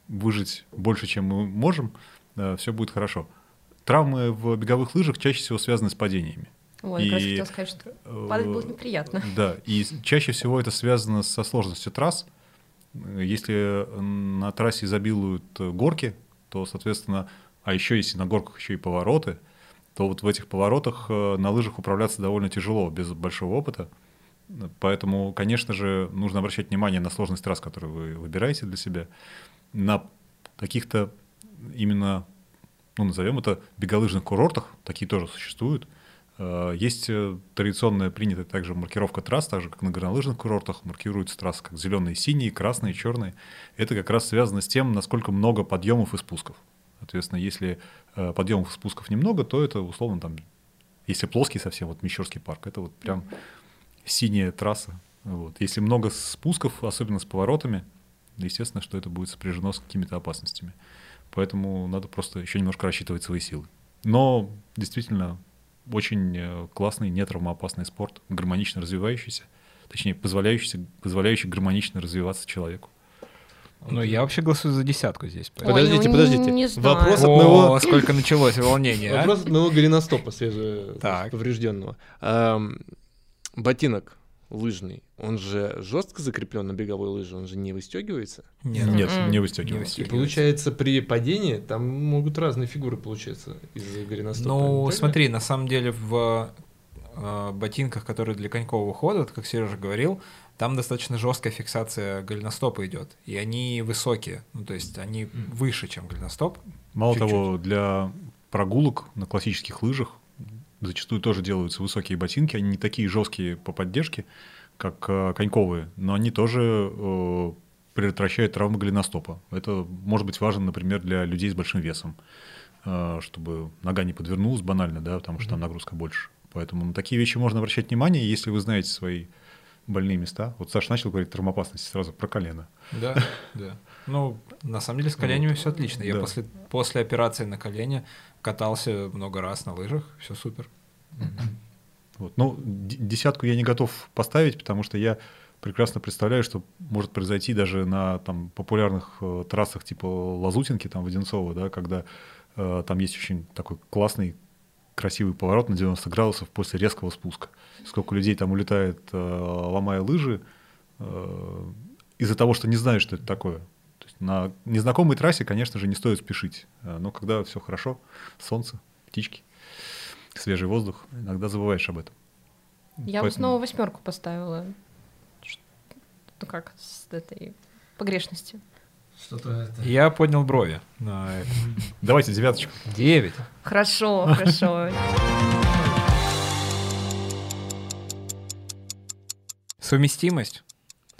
выжить больше, чем мы можем, все будет хорошо. Травмы в беговых лыжах чаще всего связаны с падениями. Ой, и, я хотела сказать, что падать будет неприятно. *laughs* Да, и чаще всего это связано со сложностью трасс. Если на трассе изобилуют горки, то, соответственно, а еще если на горках еще и повороты, то вот в этих поворотах э, на лыжах управляться довольно тяжело без большого опыта. Поэтому, конечно же, нужно обращать внимание на сложность трасс, которые вы выбираете для себя на каких-то именно ну, назовем это беголыжных курортах, такие тоже существуют. Э, Есть э, традиционная принятая также маркировка трасс, так же как на горнолыжных курортах маркируются трассы как зеленые, синие, красные, черные. Это как раз связано с тем, насколько много подъемов и спусков. Соответственно, если э, подъемов и спусков немного, то это условно там, если плоский совсем, вот Мещерский парк, это вот прям синяя трасса. Вот. Если много спусков, особенно с поворотами, естественно, что это будет сопряжено с какими-то опасностями. Поэтому надо просто еще немножко рассчитывать свои силы. Но действительно очень э, классный, нетравмоопасный спорт, гармонично развивающийся, точнее, позволяющий, позволяющий гармонично развиваться человеку. Ну, я вообще голосую за десятку здесь. поэтому- Ой, Подождите, ну, подождите. не знаю. Вопрос от О, моего... сколько началось волнения, а? Вопрос одного голеностопа свеже Так. поврежденного. Ам, ботинок лыжный, он же жестко закреплен на беговой лыже, он же не выстегивается. Нет. Нет, не Не выстегивается. И получается, при падении там могут разные фигуры получаться из-за голеностопа. Ну, смотри, на самом деле в э, ботинках, которые для конькового хода, вот как Сережа говорил, там достаточно жесткая фиксация голеностопа идет, и они высокие, ну то есть они выше, чем голеностоп. Мало Чуть-чуть. того, для прогулок на классических лыжах зачастую тоже делаются высокие ботинки. Они не такие жесткие по поддержке, как э, коньковые, но они тоже э, предотвращают травмы голеностопа. Это может быть важно, например, для людей с большим весом, э, чтобы нога не подвернулась банально, да, потому что там нагрузка больше. Поэтому на такие вещи можно обращать внимание, если вы знаете свои больные места. Вот Саша начал говорить травмоопасности сразу про колено. Да, да. Ну, на самом деле с коленями все отлично. Я Да. после, после операции на колене катался много раз на лыжах, все супер. Вот. Ну, десятку я не готов поставить, потому что я прекрасно представляю, что может произойти даже на там, популярных э, трассах типа Лазутинки, там, Воденцова, да, когда э, там есть очень такой классный, красивый поворот на 90 градусов после резкого спуска. Сколько людей там улетает, э, ломая лыжи, э, из-за того, что не знают, что это такое. На незнакомой трассе, конечно же, не стоит спешить. Э, Но когда все хорошо, солнце, птички, свежий воздух, иногда забываешь об этом. Я бы Поэтому- снова восьмерку поставила. Ну как, с этой погрешностью. Что-то это... Я поднял брови на это. *laughs* Давайте девяточку. Девять. Хорошо, *laughs* хорошо. Совместимость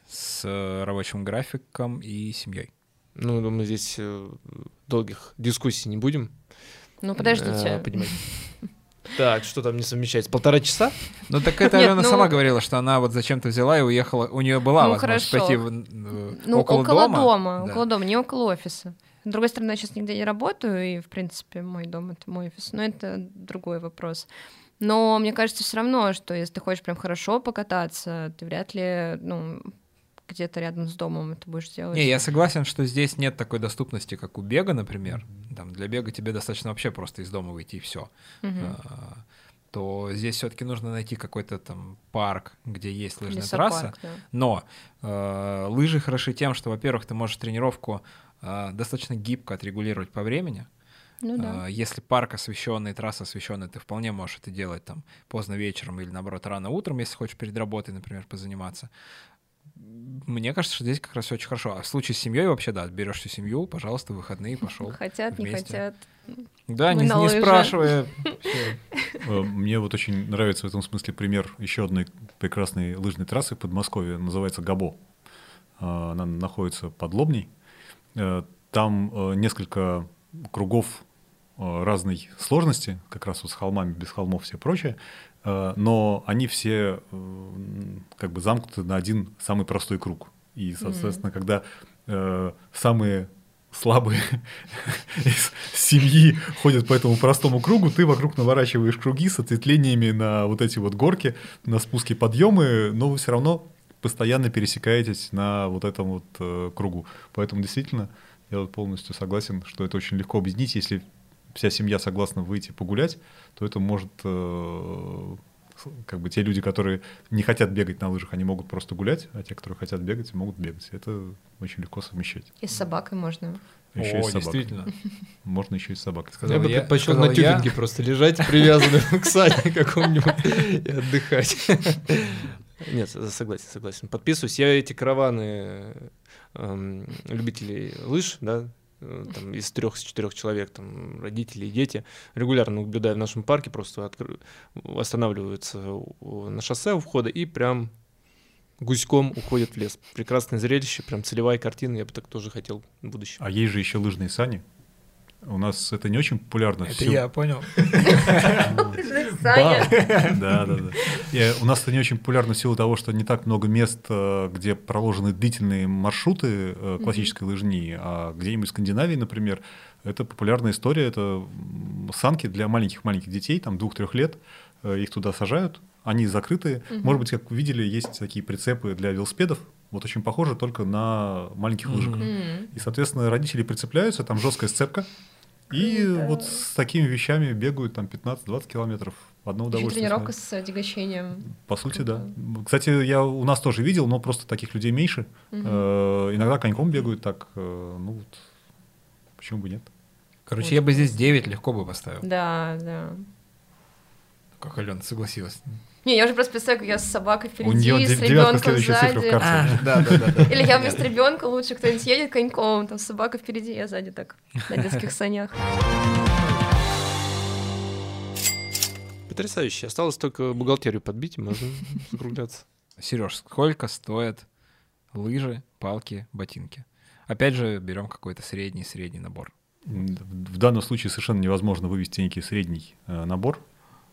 с э, рабочим графиком и семьей. Ну, думаю, здесь э, долгих дискуссий не будем. Ну э, подождите. поднимать. *laughs* Так, что там не совмещается? Полтора часа? Ну так это Нет, Алена ну- сама говорила, что она вот зачем-то взяла и уехала. У нее была Ну, возможность хорошо. пойти в, э, Ну, около, дома. Да. около дома, не около офиса. С другой стороны, я сейчас нигде не работаю, и, в принципе, мой дом — это мой офис. Но это другой вопрос. Но мне кажется все равно, что если ты хочешь прям хорошо покататься, ты вряд ли, ну, где-то рядом с домом это будешь делать. Не, я согласен, что здесь нет такой доступности, как у бега, например. Там, для бега тебе достаточно вообще просто из дома выйти и все. Мгм. то здесь все-таки нужно найти какой-то там парк, где есть лыжная трасса. Лесопарк, да. Но э, лыжи хороши тем, что, во-первых, ты можешь тренировку э, достаточно гибко отрегулировать по времени. Ну да. А, Если парк освещенный, трасса освещенная, ты вполне можешь это делать там поздно вечером или наоборот рано утром, если хочешь перед работой, например, позаниматься. Мне кажется, что здесь как раз очень хорошо. А в случае с семьей вообще, да, берешь всю семью, пожалуйста, выходные *laughs* пошел. Хотят, не вместе. хотят. Да, Мы не, не спрашивая. Э, Мне вот очень нравится в этом смысле пример еще одной прекрасной лыжной трассы в Подмосковье. Называется Габо. Э, Она находится под Лобней. Э, Там несколько кругов разной сложности, как раз вот с холмами, без холмов, все прочее. Э, Но они все э, как бы замкнуты на один самый простой круг. И, соответственно, когда э, самые слабые *laughs* из семьи ходят по этому простому кругу, ты вокруг наворачиваешь круги с ответвлениями на вот эти вот горки, на спуски, подъемы, но вы все равно постоянно пересекаетесь на вот этом вот э, кругу. Поэтому действительно я вот полностью согласен, что это очень легко объяснить. Если вся семья согласна выйти погулять, то это может э, как бы те люди, которые не хотят бегать на лыжах, они могут просто гулять, а те, которые хотят бегать, могут бегать. Это очень легко совмещать. И с собакой можно. Еще и О, с собакой. действительно. Можно еще и с собакой. Сказал Я бы я- предпочел сказал на я. тюбинге просто лежать, привязанным *laughs* к сане какому-нибудь и отдыхать. Нет, согласен, согласен. Подписываюсь. Я эти караваны эм, любителей лыж, да, там, из трех, с четырех человек, там, родители и дети, регулярно наблюдаю в нашем парке, просто откры- останавливаются на шоссе у входа и прям гуськом уходят в лес. Прекрасное зрелище, прям целевая картина, я бы так тоже хотел в будущем. А есть же еще лыжные сани. У нас это не очень популярно. в Это силу- я понял. Да, да, да. У нас это не очень популярно в силу того, что не так много мест, э, где проложены длительные маршруты э, классической лыжни, а где-нибудь в Скандинавии, например, это популярная история, это санки для маленьких-маленьких детей, там двух-трех лет, э, их туда сажают, они закрытые. Может быть, как вы видели, есть такие прицепы для велосипедов, вот очень похоже только на маленьких лыжек. М. И, соответственно, родители прицепляются, там жесткая сцепка, и Круто. вот с такими вещами бегают там 15-20 километров. Одно удовольствие. тренировка смотреть. с отягощением. По сути, Круто. да. Кстати, я у нас тоже видел, но просто таких людей меньше. Э, иногда коньком бегают так, э, ну вот, почему бы нет? Короче, я бы здесь 9 легко бы поставил. Да, да. Как Алена согласилась. Не, я уже просто представляю, как я с собакой У впереди, де- с ребенком сзади. А, да, да, да. Или я вместо ребенка лучше кто-нибудь едет коньком, там собака впереди, я сзади так на детских санях. Потрясающе. Осталось только бухгалтерию подбить, и можно закругляться. Сереж, сколько стоят лыжи, палки, ботинки? Опять же, берем какой-то средний-средний набор. В данном случае совершенно невозможно вывести некий средний э, набор,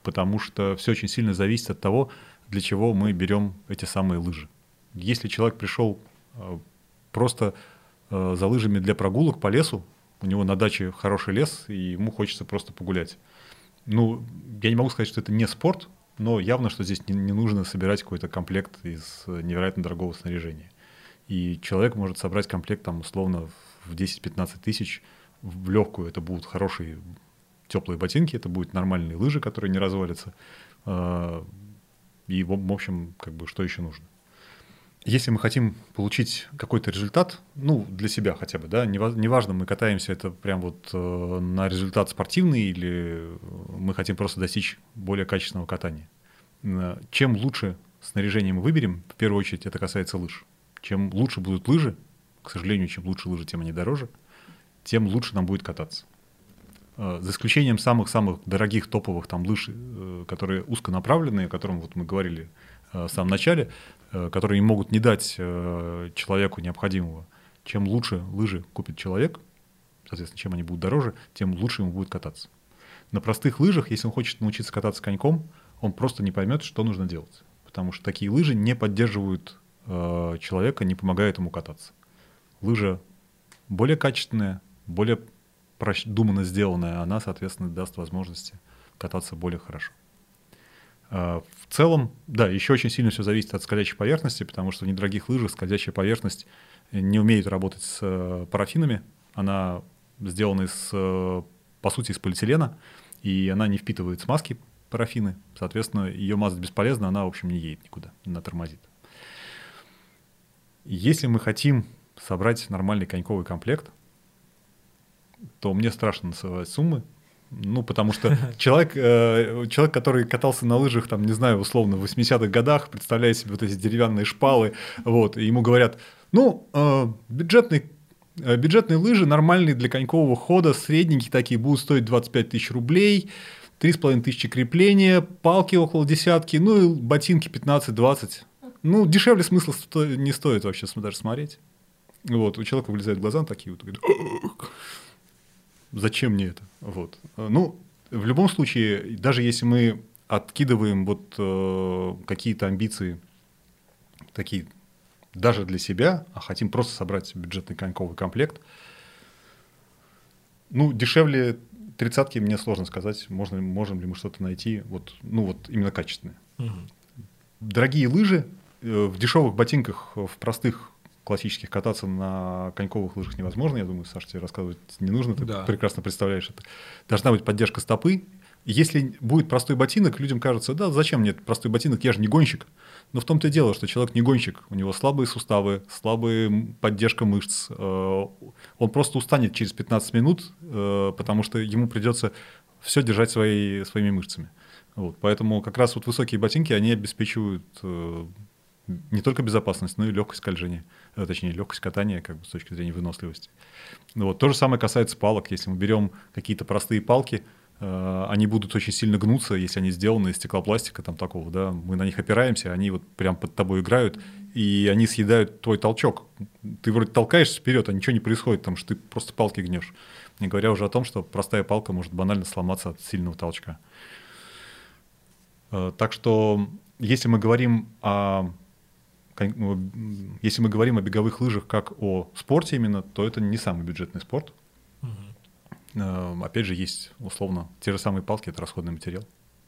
потому что все очень сильно зависит от того, для чего мы берем эти самые лыжи. Если человек пришел э, просто э, за лыжами для прогулок по лесу, у него на даче хороший лес, и ему хочется просто погулять. Ну, я не могу сказать, что это не спорт, но явно, что здесь не, не нужно собирать какой-то комплект из невероятно дорогого снаряжения. И человек может собрать комплект там условно в 10-15 тысяч, в легкую это будут хорошие теплые ботинки, это будут нормальные лыжи, которые не развалятся. А, И, в общем, как бы, что еще нужно? Если мы хотим получить какой-то результат, ну, для себя хотя бы, да, нева- неважно, мы катаемся это прям вот э, на результат спортивный или мы хотим просто достичь более качественного катания. Э, Чем лучше снаряжение мы выберем, в первую очередь это касается лыж. Чем лучше будут лыжи, к сожалению, чем лучше лыжи, тем они дороже, тем лучше нам будет кататься. Э, За исключением самых-самых дорогих топовых там лыж, э, которые узконаправленные, о котором вот мы говорили э, в самом начале, которые не могут не дать человеку необходимого. Чем лучше лыжи купит человек, соответственно, чем они будут дороже, тем лучше ему будет кататься. На простых лыжах, если он хочет научиться кататься коньком, он просто не поймет, что нужно делать. Потому что такие лыжи не поддерживают человека, не помогают ему кататься. Лыжа более качественная, более продуманно сделанная, она, соответственно, даст возможности кататься более хорошо. А, В целом, да, еще очень сильно все зависит от скользящей поверхности, потому что в недорогих лыжах скользящая поверхность не умеет работать с э, парафинами. Она сделана из, э, по сути, из полиэтилена, и она не впитывает смазки парафины. Соответственно, ее мазать бесполезно, она, в общем, не едет никуда, она тормозит. Если мы хотим собрать нормальный коньковый комплект, то мне страшно называть суммы. Ну, потому что *laughs* человек, э, человек, который катался на лыжах, там, не знаю, условно, в 80-х годах, представляет себе вот эти деревянные шпалы, вот, и ему говорят, ну, э, бюджетный э, Бюджетные лыжи нормальные для конькового хода, средненькие такие, будут стоить 25 тысяч рублей, 3,5 тысячи крепления, палки около десятки, ну и ботинки 15-20. Ну, дешевле смысла не стоит вообще даже смотреть. Вот, у человека вылезают глаза такие вот, говорит, «Ах, зачем мне это? Вот. Ну, в любом случае, даже если мы откидываем вот э, какие-то амбиции такие даже для себя, а хотим просто собрать бюджетный коньковый комплект, ну, дешевле тридцатки мне сложно сказать, можно, можем ли мы что-то найти, вот, ну, вот именно качественное. Дорогие лыжи, э, в дешевых ботинках, э, в простых классических кататься на коньковых лыжах невозможно. Я думаю, Саша, тебе рассказывать не нужно, ты Да. прекрасно представляешь это. Должна быть поддержка стопы. Если будет простой ботинок, людям кажется, да, зачем мне простой ботинок, я же не гонщик. Но в том-то и дело, что человек не гонщик, у него слабые суставы, слабая поддержка мышц. э, Он просто устанет через 15 минут, э, потому что ему придется все держать своей, своими мышцами. Вот, поэтому как раз вот высокие ботинки, они обеспечивают э, Не только безопасность, но и легкость скольжения, точнее, легкость катания как бы, с точки зрения выносливости. Ну, вот. То же самое касается палок. Если мы берем какие-то простые палки, э, они будут очень сильно гнуться, если они сделаны из стеклопластика там такого, да, мы на них опираемся, они вот прям под тобой играют, и они съедают твой толчок. Ты вроде толкаешься вперед, а ничего не происходит, потому что ты просто палки гнешь. Не говоря уже о том, что простая палка может банально сломаться от сильного толчка. Э, так что, если мы говорим о если мы говорим о беговых лыжах как о спорте именно, то это не самый бюджетный спорт. Угу. Опять же, есть условно те же самые палки, это расходный материал.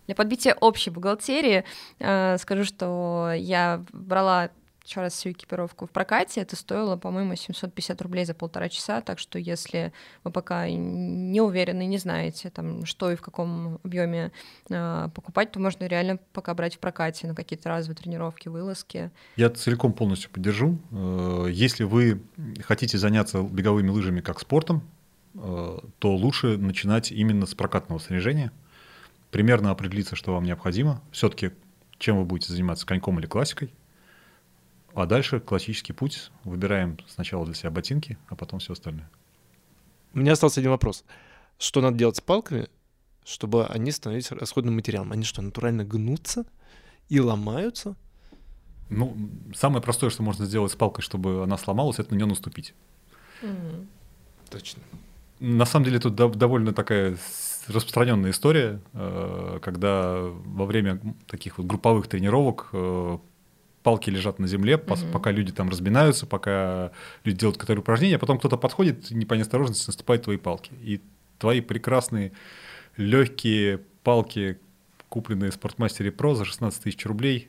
Для подбития общей бухгалтерии э, скажу, что я брала еще раз всю экипировку в прокате, это стоило, по-моему, 750 рублей за полтора часа, так что если вы пока не уверены, не знаете, там, что и в каком объеме э, покупать, то можно реально пока брать в прокате на какие-то разовые тренировки, вылазки. Я целиком полностью поддержу. Э, если вы хотите заняться беговыми лыжами как спортом, э, то лучше начинать именно с прокатного снаряжения, примерно определиться, что вам необходимо. Все-таки чем вы будете заниматься, коньком или классикой – а дальше классический путь. Выбираем сначала для себя ботинки, а потом все остальное. У меня остался один вопрос. Что надо делать с палками, чтобы они становились расходным материалом? Они что, натурально гнутся и ломаются? Ну, самое простое, что можно сделать с палкой, чтобы она сломалась, это на нее наступить. Mm-hmm. Точно. На самом деле тут довольно такая распространенная история, э, когда во время таких вот групповых тренировок э, палки лежат на земле, mm-hmm. пока люди там разминаются, пока люди делают какие-то упражнения, а потом кто-то подходит, не по неосторожности наступает твои палки. И твои прекрасные легкие палки, купленные в Спортмастере Про за 16 тысяч рублей,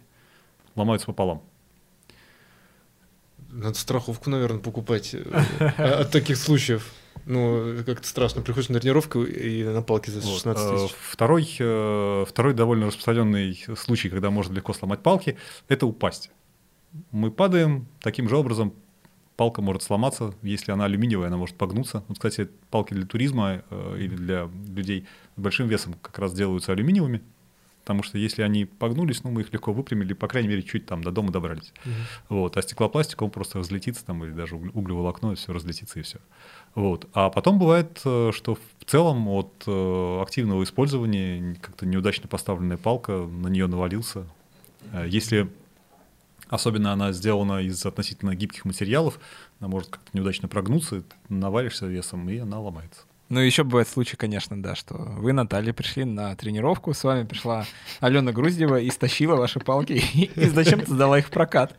ломаются пополам. Надо страховку, наверное, покупать э, *laughs* от таких случаев. Ну, как-то страшно. Приходишь на тренировку и на палке за 16 вот. тысяч. Второй, э, второй довольно распространенный случай, когда можно легко сломать палки, это упасть. Мы падаем, таким же образом палка может сломаться, если она алюминиевая, она может погнуться. Вот, кстати, палки для туризма э, или для людей с большим весом как раз делаются алюминиевыми, потому что если они погнулись, ну, мы их легко выпрямили, по крайней мере, чуть там до дома добрались. Угу. Вот. А стеклопластик, он просто разлетится, там, или даже углеволокно, все разлетится, и все. Вот. А потом бывает, э, что в целом от э, активного использования как-то неудачно поставленная палка, на нее навалился. Э, если особенно она сделана из относительно гибких материалов, она может как-то неудачно прогнуться, навалишься весом, и она ломается. Ну, еще бывает случай, конечно, да, что вы, Наталья, пришли на тренировку, с вами пришла Алена Груздева и стащила ваши палки *laughs* и зачем-то сдала их в прокат.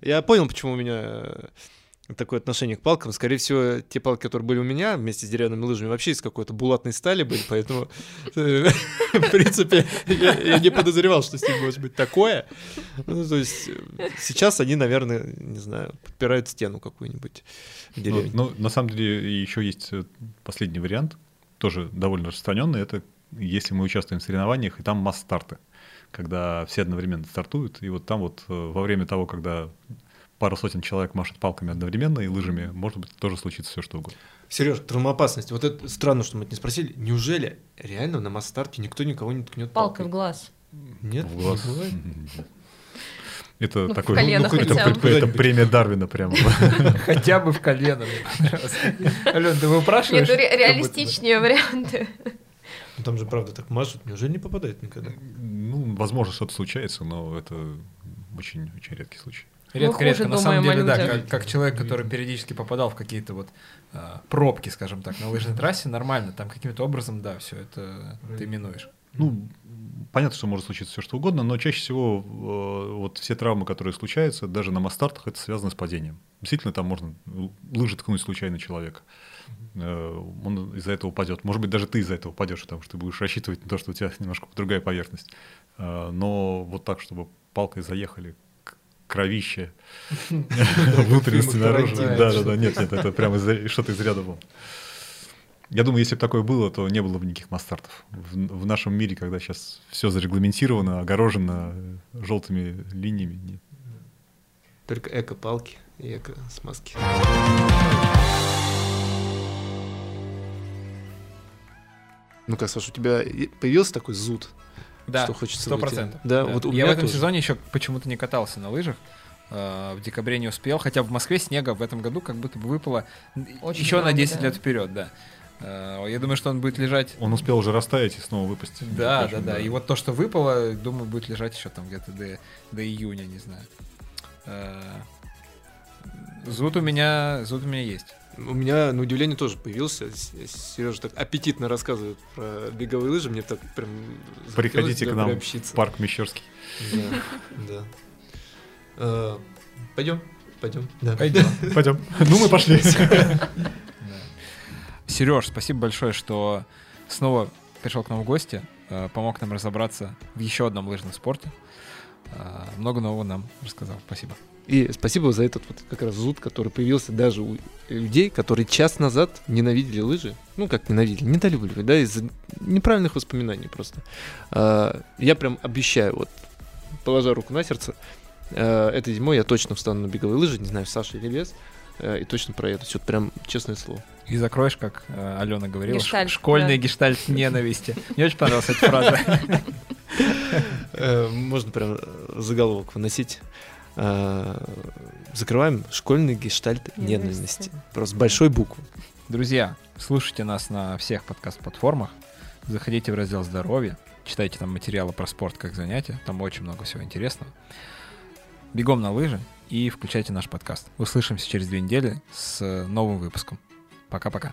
Я понял, почему у меня такое отношение к палкам. Скорее всего, те палки, которые были у меня вместе с деревянными лыжами, вообще из какой-то булатной стали были, поэтому, э, в принципе, я не подозревал, что с ним может быть такое. Ну, то есть э, сейчас они, наверное, не знаю, подпирают стену какую-нибудь ну, деревне. Ну, на самом деле, еще есть э, последний вариант, тоже довольно распространенный, это если мы участвуем в соревнованиях, и там масс-старты когда все одновременно стартуют, и вот там вот во время того, когда пару сотен человек машет палками одновременно и лыжами, может быть, тоже случится все что угодно. Сереж, травмоопасность. Вот это странно, что мы это не спросили. Неужели реально на масс-старте никто никого не ткнет палкой? Палкой в глаз. Нет, в глаз. *laughs* Это ну, такой, колено ну, это, это, это премия Дарвина прямо. *laughs* Хотя бы в колено. *laughs* Ален, ты выпрашиваешь? Нет, ре- реалистичнее варианты. Ну, там же, правда, так мажут. Неужели не попадает никогда? Ну, возможно, что-то случается, но это очень, очень редкий случай. Редко-редко, на самом деле, да, как, как человек, который периодически попадал в какие-то вот э, пробки, скажем так, на лыжной трассе, нормально, там каким-то образом, да, все это ты минуешь. Ну, понятно, что может случиться все что угодно, но чаще всего э, вот все травмы, которые случаются, даже на мастартах, это связано с падением. Действительно, там можно лыжи ткнуть случайно человека. Э, он из-за этого упадет. Может быть, даже ты из-за этого упадешь, потому что ты будешь рассчитывать на то, что у тебя немножко другая поверхность. Э, но вот так, чтобы палкой заехали кровище, *laughs* внутренности наружу. Да, да, да, нет, нет, это прямо что-то из ряда вон. Я думаю, если бы такое было, то не было бы никаких мастартов. В, в нашем мире, когда сейчас все зарегламентировано, огорожено желтыми линиями, нет. Только эко-палки и эко-смазки. Ну как, Саша, у тебя появился такой зуд Да, что хочется сто выйти. процентов. Да, вот у Я меня в этом тоже. сезоне еще почему-то не катался на лыжах. Э, В декабре не успел, хотя в Москве снега в этом году как будто бы выпало Очень еще на много, 10 да. лет вперед, да. Э, Я думаю, что он будет лежать. Он успел уже растаять и снова выпасть. Да, да, прочим, да. И вот то, что выпало, думаю, будет лежать еще там где-то до, до июня, не знаю. Э, Зуд у меня, зуд у меня есть. У меня, на удивление, тоже появился. Сережа так аппетитно рассказывает про беговые лыжи. Мне так прям... Приходите к нам приобщиться. в парк Мещерский. Да, да. Пойдем, пойдем. Да. Пойдем. *laughs* Пойдем. Ну, мы пошли. *laughs* Сереж, спасибо большое, что снова пришел к нам в гости, э, помог нам разобраться в еще одном лыжном спорте. Э, Много нового нам рассказал. Спасибо. И спасибо за этот вот как раз зуд, который появился даже у людей, которые час назад ненавидели лыжи. Ну, как ненавидели, недолюбливали, да, из-за неправильных воспоминаний просто. А, Я прям обещаю, вот, положа руку на сердце, э, этой зимой я точно встану на беговые лыжи, не знаю, Саша или без, э, и точно проеду. Все прям честное слово. И закроешь, как Алена говорила, ш- Гештальт, школьный да. гештальт *laughs* ненависти. Мне очень понравилась эта фраза. *laughs* Э, Можно прям э, заголовок выносить. Э, Закрываем школьный гештальт Ненависти. Просто с большой буквы. Друзья, слушайте нас на всех подкаст-платформах. Заходите в раздел «Здоровье». Читайте там материалы про спорт как занятие. Там очень много всего интересного. Бегом на лыжи и включайте наш подкаст. Услышимся через две недели с новым выпуском. Пока-пока.